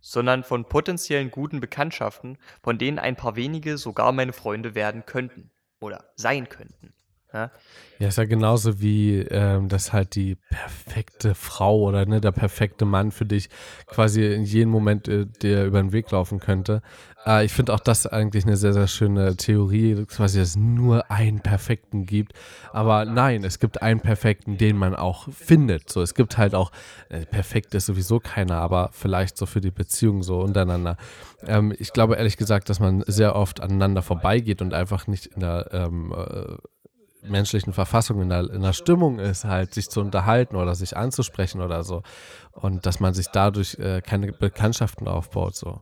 sondern von potenziellen guten Bekanntschaften, von denen ein paar wenige sogar meine Freunde werden könnten oder sein könnten. Ja, ja ist ja genauso wie, ähm, dass halt die perfekte Frau oder ne, der perfekte Mann für dich quasi in jedem Moment äh, dir über den Weg laufen könnte. Äh, ich finde auch das eigentlich eine sehr, sehr schöne Theorie, quasi, dass es nur einen perfekten gibt. Aber nein, es gibt einen perfekten, den man auch findet. So, es gibt halt auch, äh, perfekt ist sowieso keiner, aber vielleicht so für die Beziehung so untereinander. Ähm, ich glaube ehrlich gesagt, dass man sehr oft aneinander vorbeigeht und einfach nicht in der ähm, äh, menschlichen Verfassung, in der, in der Stimmung ist, halt sich zu unterhalten oder sich anzusprechen oder so. Und dass man sich dadurch äh, keine Bekanntschaften aufbaut, so.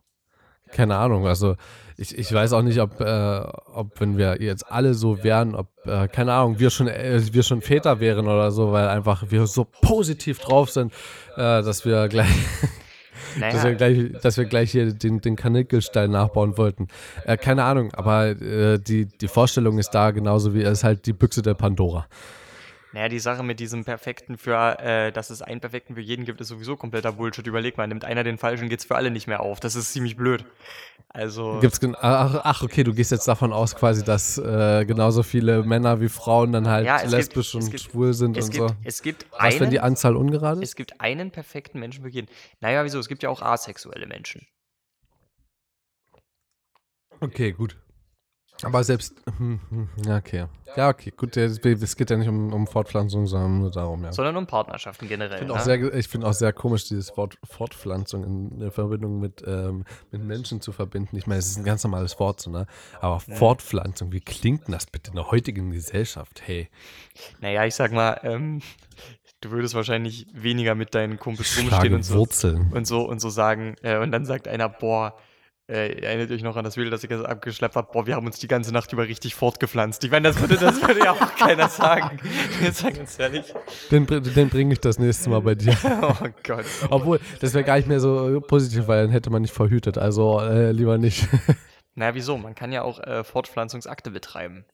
Keine Ahnung, also ich, ich weiß auch nicht, ob, äh, ob wenn wir jetzt alle so wären, ob, äh, keine Ahnung, wir schon, äh, wir schon Väter wären oder so, weil einfach wir so positiv drauf sind, äh, dass wir gleich naja. dass, wir gleich, dass wir gleich hier den, den Kanickelstein nachbauen wollten. Äh, keine Ahnung, aber äh, die, die Vorstellung ist da, genauso wie es halt die Büchse der Pandora. Naja, die Sache mit diesem Perfekten für, äh, dass es einen Perfekten für jeden gibt, ist sowieso kompletter Bullshit. Überleg mal, nimmt einer den falschen, geht's für alle nicht mehr auf. Das ist ziemlich blöd. Also. Gibt's ach, ach, okay, du gehst jetzt davon aus, quasi, dass äh, genauso viele Männer wie Frauen dann halt ja, lesbisch gibt, und gibt, schwul sind und gibt, so. Es gibt Was, einen, wenn die Anzahl ungerade ist? Es gibt einen perfekten Menschen für jeden. Naja, wieso? Es gibt ja auch asexuelle Menschen. Okay, gut. Aber selbst, hm, hm, ja, okay. Ja, okay, gut, es geht ja nicht um, um Fortpflanzung, sondern nur darum, ja. Sondern um Partnerschaften generell. Find auch ne? ich finde auch sehr komisch, dieses Wort Fortpflanzung in, in Verbindung mit, ähm, mit Menschen zu verbinden. Ich meine, es ist ein ganz normales Wort, so, ne? Aber mhm. Fortpflanzung, wie klingt denn das bitte in der heutigen Gesellschaft? Hey. Naja, ich sag mal, ähm, du würdest wahrscheinlich weniger mit deinen Kumpels rumstehen und so, Wurzeln. und so und so sagen. Äh, und dann sagt einer, boah, äh, erinnert euch noch an das Video, das ich jetzt abgeschleppt habe, boah, wir haben uns die ganze Nacht über richtig fortgepflanzt. Ich meine, das würde, das würde ja auch keiner sagen. Jetzt sag ganz ehrlich. Den, den bringe ich das nächste Mal bei dir. Oh Gott. Obwohl, das wäre gar nicht mehr so positiv, weil dann hätte man nicht verhütet. Also äh, lieber nicht. Naja, wieso? Man kann ja auch äh, Fortpflanzungsakte betreiben.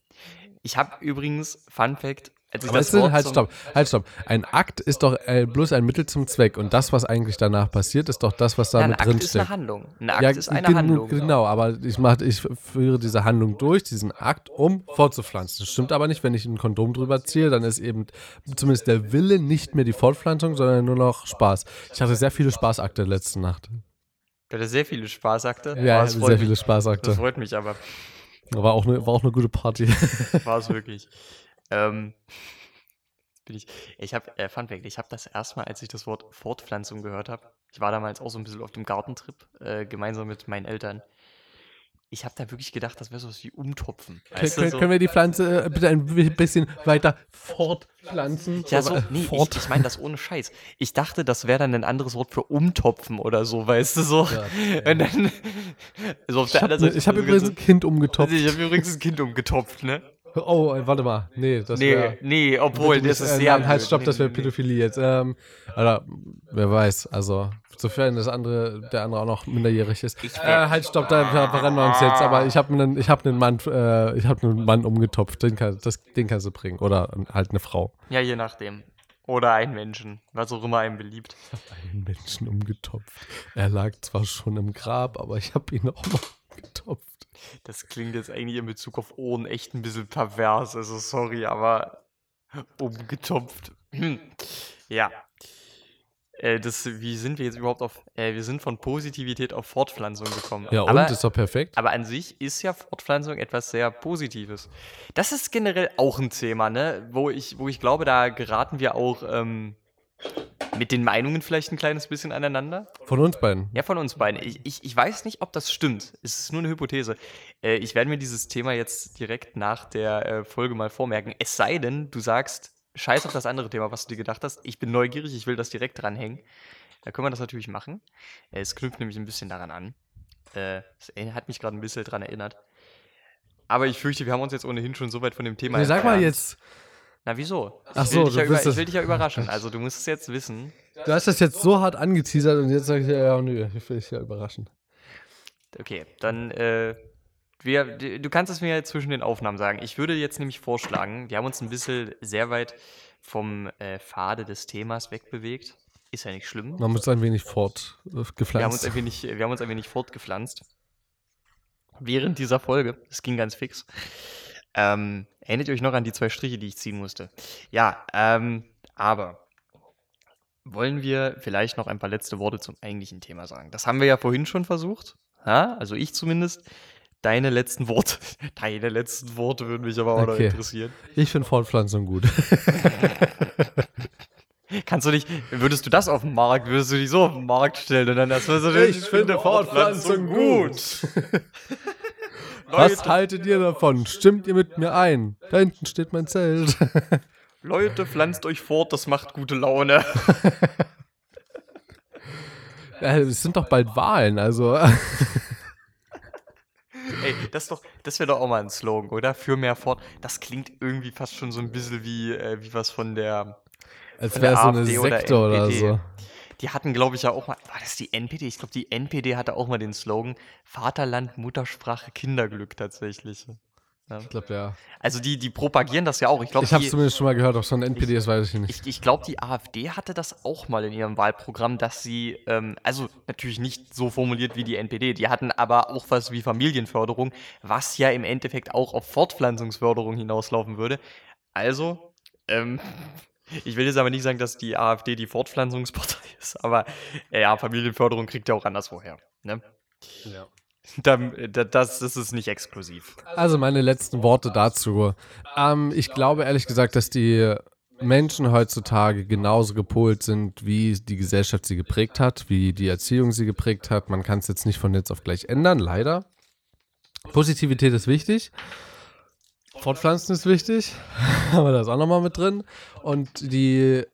Ich habe übrigens, Fun Fact, Aber das Wort halt, stopp, halt, stopp. Ein Akt ist doch äh, bloß ein Mittel zum Zweck. Und das, was eigentlich danach passiert, ist doch das, was da Ja, ein mit Akt drin ist eine. Handlung. Ein Akt ist eine Handlung. Genau, aber ich, mach, ich führe diese Handlung durch, diesen Akt, um fortzupflanzen. Das stimmt aber nicht, wenn ich ein Kondom drüber ziehe, dann ist eben zumindest der Wille nicht mehr die Fortpflanzung, sondern nur noch Spaß. Ich hatte sehr viele Spaßakte letzte Nacht. Du hattest sehr viele Spaßakte. Ja, Oh, sehr freut viele mich. Spaßakte. Das freut mich aber. War auch eine, war auch eine gute Party. War es wirklich. Ähm, bin ich. Ich habe, äh, Fun Fact, ich habe das erstmal, als ich das Wort Fortpflanzung gehört habe, ich war damals auch so ein bisschen auf dem Gartentrip, äh, gemeinsam mit meinen Eltern. Ich habe da wirklich gedacht, das wäre so was wie Umtopfen. Du, können, so, können wir die Pflanze äh, bitte ein bisschen weiter fortpflanzen? ja, so, äh, nee, fort. ich, ich meine das ohne Scheiß. Ich dachte, das wäre dann ein anderes Wort für Umtopfen oder so, weißt du, so. Ja. Und dann, also auf Ich habe Seite. hab so übrigens ein Kind umgetopft. Ich habe übrigens ein Kind umgetopft, ne? Oh, äh, warte mal. Nee, das nee, wäre. nee, obwohl, das ist äh, sehr. Nein, halt, stopp, Nee, das wäre nee, nee. Pädophilie jetzt. Ähm, oder, wer weiß, also, sofern das andere, der andere auch noch minderjährig ist. Ich Äh, wär- halt, stopp, da ver- verrennen wir uns jetzt. Aber ich habe einen, ich hab einen Mann, äh, ich habe einen Mann umgetopft. Den, kann, das, den kannst du bringen. Oder halt eine Frau. Ja, je nachdem. Oder einen Menschen, was auch immer einem beliebt. Einen Menschen umgetopft. Er lag zwar schon im Grab, aber ich habe ihn auch noch umgetopft. Das klingt jetzt eigentlich in Bezug auf Ohren echt ein bisschen pervers. Also sorry, aber umgetopft. Ja. Äh, das, wie sind wir jetzt überhaupt auf. Äh, wir sind von Positivität auf Fortpflanzung gekommen. Ja, und? aber, ist doch perfekt. aber an sich ist ja Fortpflanzung etwas sehr Positives. Das ist generell auch ein Thema, ne? Wo ich, wo ich glaube, da geraten wir auch ähm, mit den Meinungen vielleicht ein kleines bisschen aneinander. Von uns beiden. Ja, von uns beiden. Ich, ich, ich weiß nicht, ob das stimmt. Es ist nur eine Hypothese. Äh, ich werde mir dieses Thema jetzt direkt nach der äh, Folge mal vormerken. Es sei denn, du sagst, scheiß auf das andere Thema, was du dir gedacht hast. Ich bin neugierig, ich will das direkt dranhängen. Da können wir das natürlich machen. Äh, es knüpft nämlich ein bisschen daran an. Äh, Es hat mich gerade ein bisschen daran erinnert. Aber ich fürchte, wir haben uns jetzt ohnehin schon so weit von dem Thema Nee, sag mal jetzt, Na, wieso? Ach ich so, will dich du ja über, ich das- will dich ja überraschen. Also, du musst es jetzt wissen. du hast das jetzt so hart angeteasert und jetzt sag ich, ja, ja, nö, ich will dich ja überraschen. Okay, dann, äh, wir, du kannst es mir jetzt zwischen den Aufnahmen sagen. Ich würde jetzt nämlich vorschlagen, wir haben uns ein bisschen sehr weit vom äh, Pfade des Themas wegbewegt. Ist ja nicht schlimm. Man muss ein wenig Wir haben, uns fortgepflanzt. ein wenig, wir haben uns ein wenig fortgepflanzt. Während dieser Folge. Es ging ganz fix. Ähm, erinnert ihr euch noch an die zwei Striche, die ich ziehen musste? Ja, ähm, aber wollen wir vielleicht noch ein paar letzte Worte zum eigentlichen Thema sagen? Das haben wir ja vorhin schon versucht. Ja? Also ich zumindest. Deine letzten Worte. Deine letzten Worte würden mich aber auch noch Okay. interessieren. Ich finde Fortpflanzung gut. Kannst du dich, würdest du das auf den Markt, würdest du dich so auf den Markt stellen und dann das Was Was haltet ihr davon? Stimmt ihr mit mir ein? Da hinten steht mein Zelt. Leute, pflanzt euch fort, das macht gute Laune. Ja, es sind doch bald Wahlen, also. Ey, das doch, das wäre doch auch mal ein Slogan, oder? Für mehr fort. Das klingt irgendwie fast schon so ein bisschen wie, äh, wie was von der. Als wäre es so eine AfD oder Sekte oder, NPD. so. Die hatten, glaube ich, ja auch mal. War das die NPD? Ich glaube, die NPD hatte auch mal den Slogan Vaterland, Muttersprache, Kinderglück tatsächlich. Ja. Ich glaube, ja. Also die, die propagieren das ja auch. Ich glaube, Ich habe die, zumindest schon mal gehört, ob es von NPD ist, weiß ich nicht. Ich, ich glaube, die AfD hatte das auch mal in ihrem Wahlprogramm, dass sie, ähm, also natürlich nicht so formuliert wie die NPD, die hatten aber auch was wie Familienförderung, was ja im Endeffekt auch auf Fortpflanzungsförderung hinauslaufen würde. Also, ähm, ich will jetzt aber nicht sagen, dass die AfD die Fortpflanzungspartei ist, aber äh, ja, Familienförderung kriegt ja auch anderswoher. Ne? Dann, äh, da- das, das ist nicht exklusiv. Also meine letzten Worte dazu. Ähm, ich glaube ehrlich gesagt, dass die Menschen heutzutage genauso gepolt sind, wie die Gesellschaft sie geprägt hat, wie die Erziehung sie geprägt hat. Man kann es jetzt nicht von jetzt auf gleich ändern, leider. Positivität ist wichtig. Fortpflanzen ist wichtig. Haben wir das auch nochmal mit drin. Und die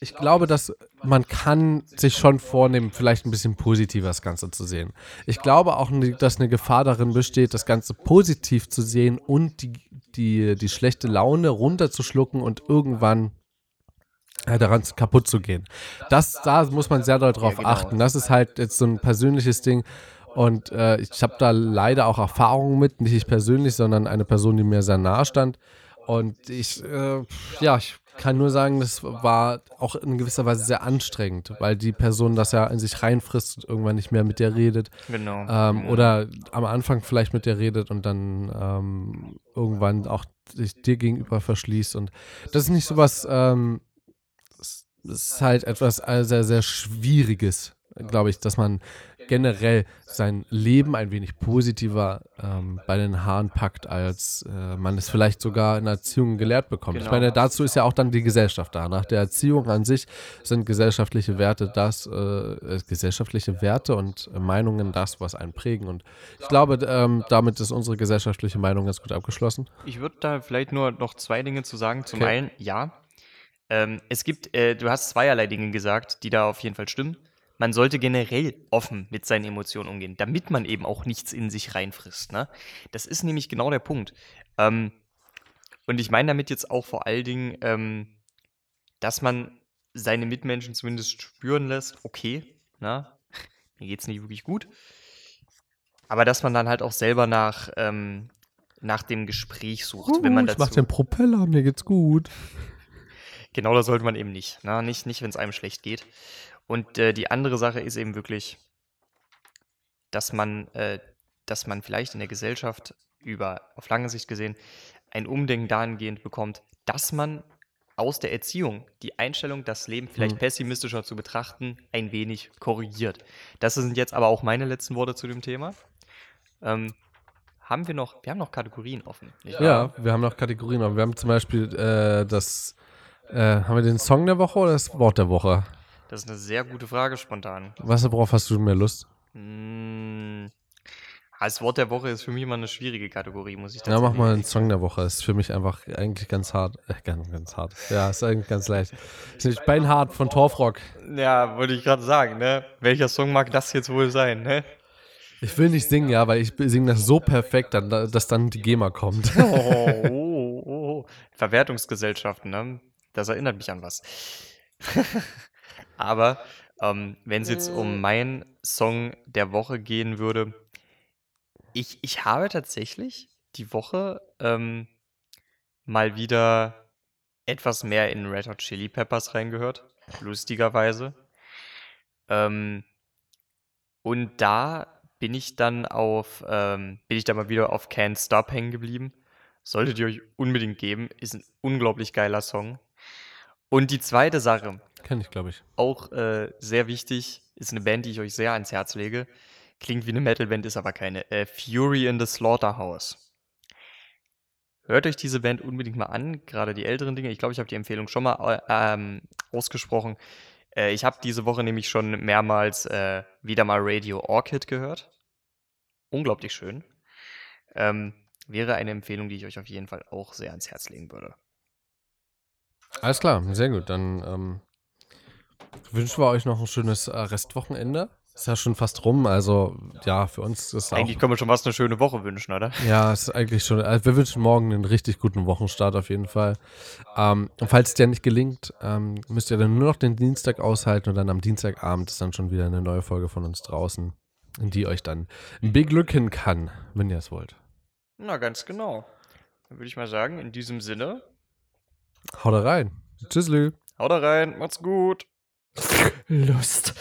ich glaube, dass man kann sich schon vornehmen, vielleicht ein bisschen positiver das Ganze zu sehen. Ich glaube auch, dass eine Gefahr darin besteht, das Ganze positiv zu sehen und die, die, die schlechte Laune runterzuschlucken und irgendwann äh, daran kaputt zu gehen. Das, da muss man sehr doll drauf ja, genau. achten. Das ist halt jetzt so ein persönliches Ding. Und äh, ich habe da leider auch Erfahrungen mit, nicht ich persönlich, sondern eine Person, die mir sehr nahe stand. Und ich, äh, ja, ich kann nur sagen, das war auch in gewisser Weise sehr anstrengend, weil die Person das ja in sich reinfrisst und irgendwann nicht mehr mit dir redet. Genau. Ähm, oder am Anfang vielleicht mit dir redet und dann ähm, irgendwann auch sich dir gegenüber verschließt. Und das ist nicht so was, ähm, das ist halt etwas sehr, sehr Schwieriges, glaube ich, dass man generell sein Leben ein wenig positiver ähm, bei den Haaren packt, als äh, man es vielleicht sogar in Erziehung gelehrt bekommt. Genau. Ich meine, dazu ist ja auch dann die Gesellschaft da. Nach der Erziehung an sich sind gesellschaftliche Werte das, äh, äh gesellschaftliche Werte und Meinungen das, was einen prägen. Und ich glaube, ähm, damit ist unsere gesellschaftliche Meinung ganz gut abgeschlossen. Ich würde da vielleicht nur noch zwei Dinge zu sagen. Zum okay. einen, ja, ähm, es gibt, äh, du hast zweierlei Dinge gesagt, die da auf jeden Fall stimmen man sollte generell offen mit seinen Emotionen umgehen, damit man eben auch nichts in sich reinfrisst. Ne? Das ist nämlich genau der Punkt. Ähm, und ich meine damit jetzt auch vor allen Dingen, ähm, dass man seine Mitmenschen zumindest spüren lässt, okay, na, mir geht's nicht wirklich gut. Aber dass man dann halt auch selber nach, ähm, nach dem Gespräch sucht, uh, wenn man dazu. Ich mach den Propeller, mir geht's gut. Genau das sollte man eben nicht. Na, nicht, nicht wenn es einem schlecht geht. Und äh, die andere Sache ist eben wirklich, dass man, äh, dass man vielleicht in der Gesellschaft über auf lange Sicht gesehen ein Umdenken dahingehend bekommt, dass man aus der Erziehung die Einstellung, das Leben vielleicht mhm. pessimistischer zu betrachten, ein wenig korrigiert. Das sind jetzt aber auch meine letzten Worte zu dem Thema. Ähm, haben wir noch, wir haben noch Kategorien offen. Ja, wir haben noch Kategorien offen. Wir haben zum Beispiel äh, das, äh, haben wir den Song der Woche oder das Wort der Woche? Das ist eine sehr gute Frage spontan. Was, worauf hast du mehr Lust? Hm, das Wort der Woche ist für mich immer eine schwierige Kategorie, muss ich sagen. Ja, mach mal einen Song der Woche. Das ist für mich einfach eigentlich ganz hart. Äh, ganz, ganz hart. Ja, ist eigentlich ganz leicht. Ist Beinhart von Torfrock. Ja, wollte ich gerade sagen, ne? Welcher Song mag das jetzt wohl sein, ne? Ich will nicht singen, ja, weil ich singe das so perfekt, dass dann die GEMA kommt. Oh, oh, oh, oh. Verwertungsgesellschaften, ne? Das erinnert mich an was. Aber ähm, wenn es jetzt um äh. meinen Song der Woche gehen würde, ich, ich habe tatsächlich die Woche ähm, mal wieder etwas mehr in Red Hot Chili Peppers reingehört, lustigerweise. Ähm, und da bin ich dann auf, ähm, bin ich dann mal wieder auf Can't Stop hängen geblieben. Solltet ihr euch unbedingt geben, ist ein unglaublich geiler Song. Und die zweite Sache, Kenne ich, glaube ich. Auch äh, sehr wichtig, ist eine Band, die ich euch sehr ans Herz lege. Klingt wie eine Metal-Band, ist aber keine. Äh, Fury in the Slaughterhouse. Hört euch diese Band unbedingt mal an, gerade die älteren Dinge. Ich glaube, ich habe die Empfehlung schon mal äh, ähm, ausgesprochen. Äh, ich habe diese Woche nämlich schon mehrmals äh, wieder mal Radio Orchid gehört. Unglaublich schön. Ähm, wäre eine Empfehlung, die ich euch auf jeden Fall auch sehr ans Herz legen würde. Alles klar, sehr gut. Dann ähm, Wünschen wir euch noch ein schönes äh, Restwochenende. Ist ja schon fast rum, also ja, für uns ist Eigentlich auch, können wir schon fast eine schöne Woche wünschen, oder? Ja, ist eigentlich schon. Also wir wünschen morgen einen richtig guten Wochenstart auf jeden Fall. Ähm, und falls es dir nicht gelingt, ähm, müsst ihr dann nur noch den Dienstag aushalten und dann am Dienstagabend ist dann schon wieder eine neue Folge von uns draußen, in die euch dann beglücken kann, wenn ihr es wollt. Na, ganz genau. Dann würde ich mal sagen, in diesem Sinne. Haut rein. Tschüss, Haut rein, macht's gut. Lust.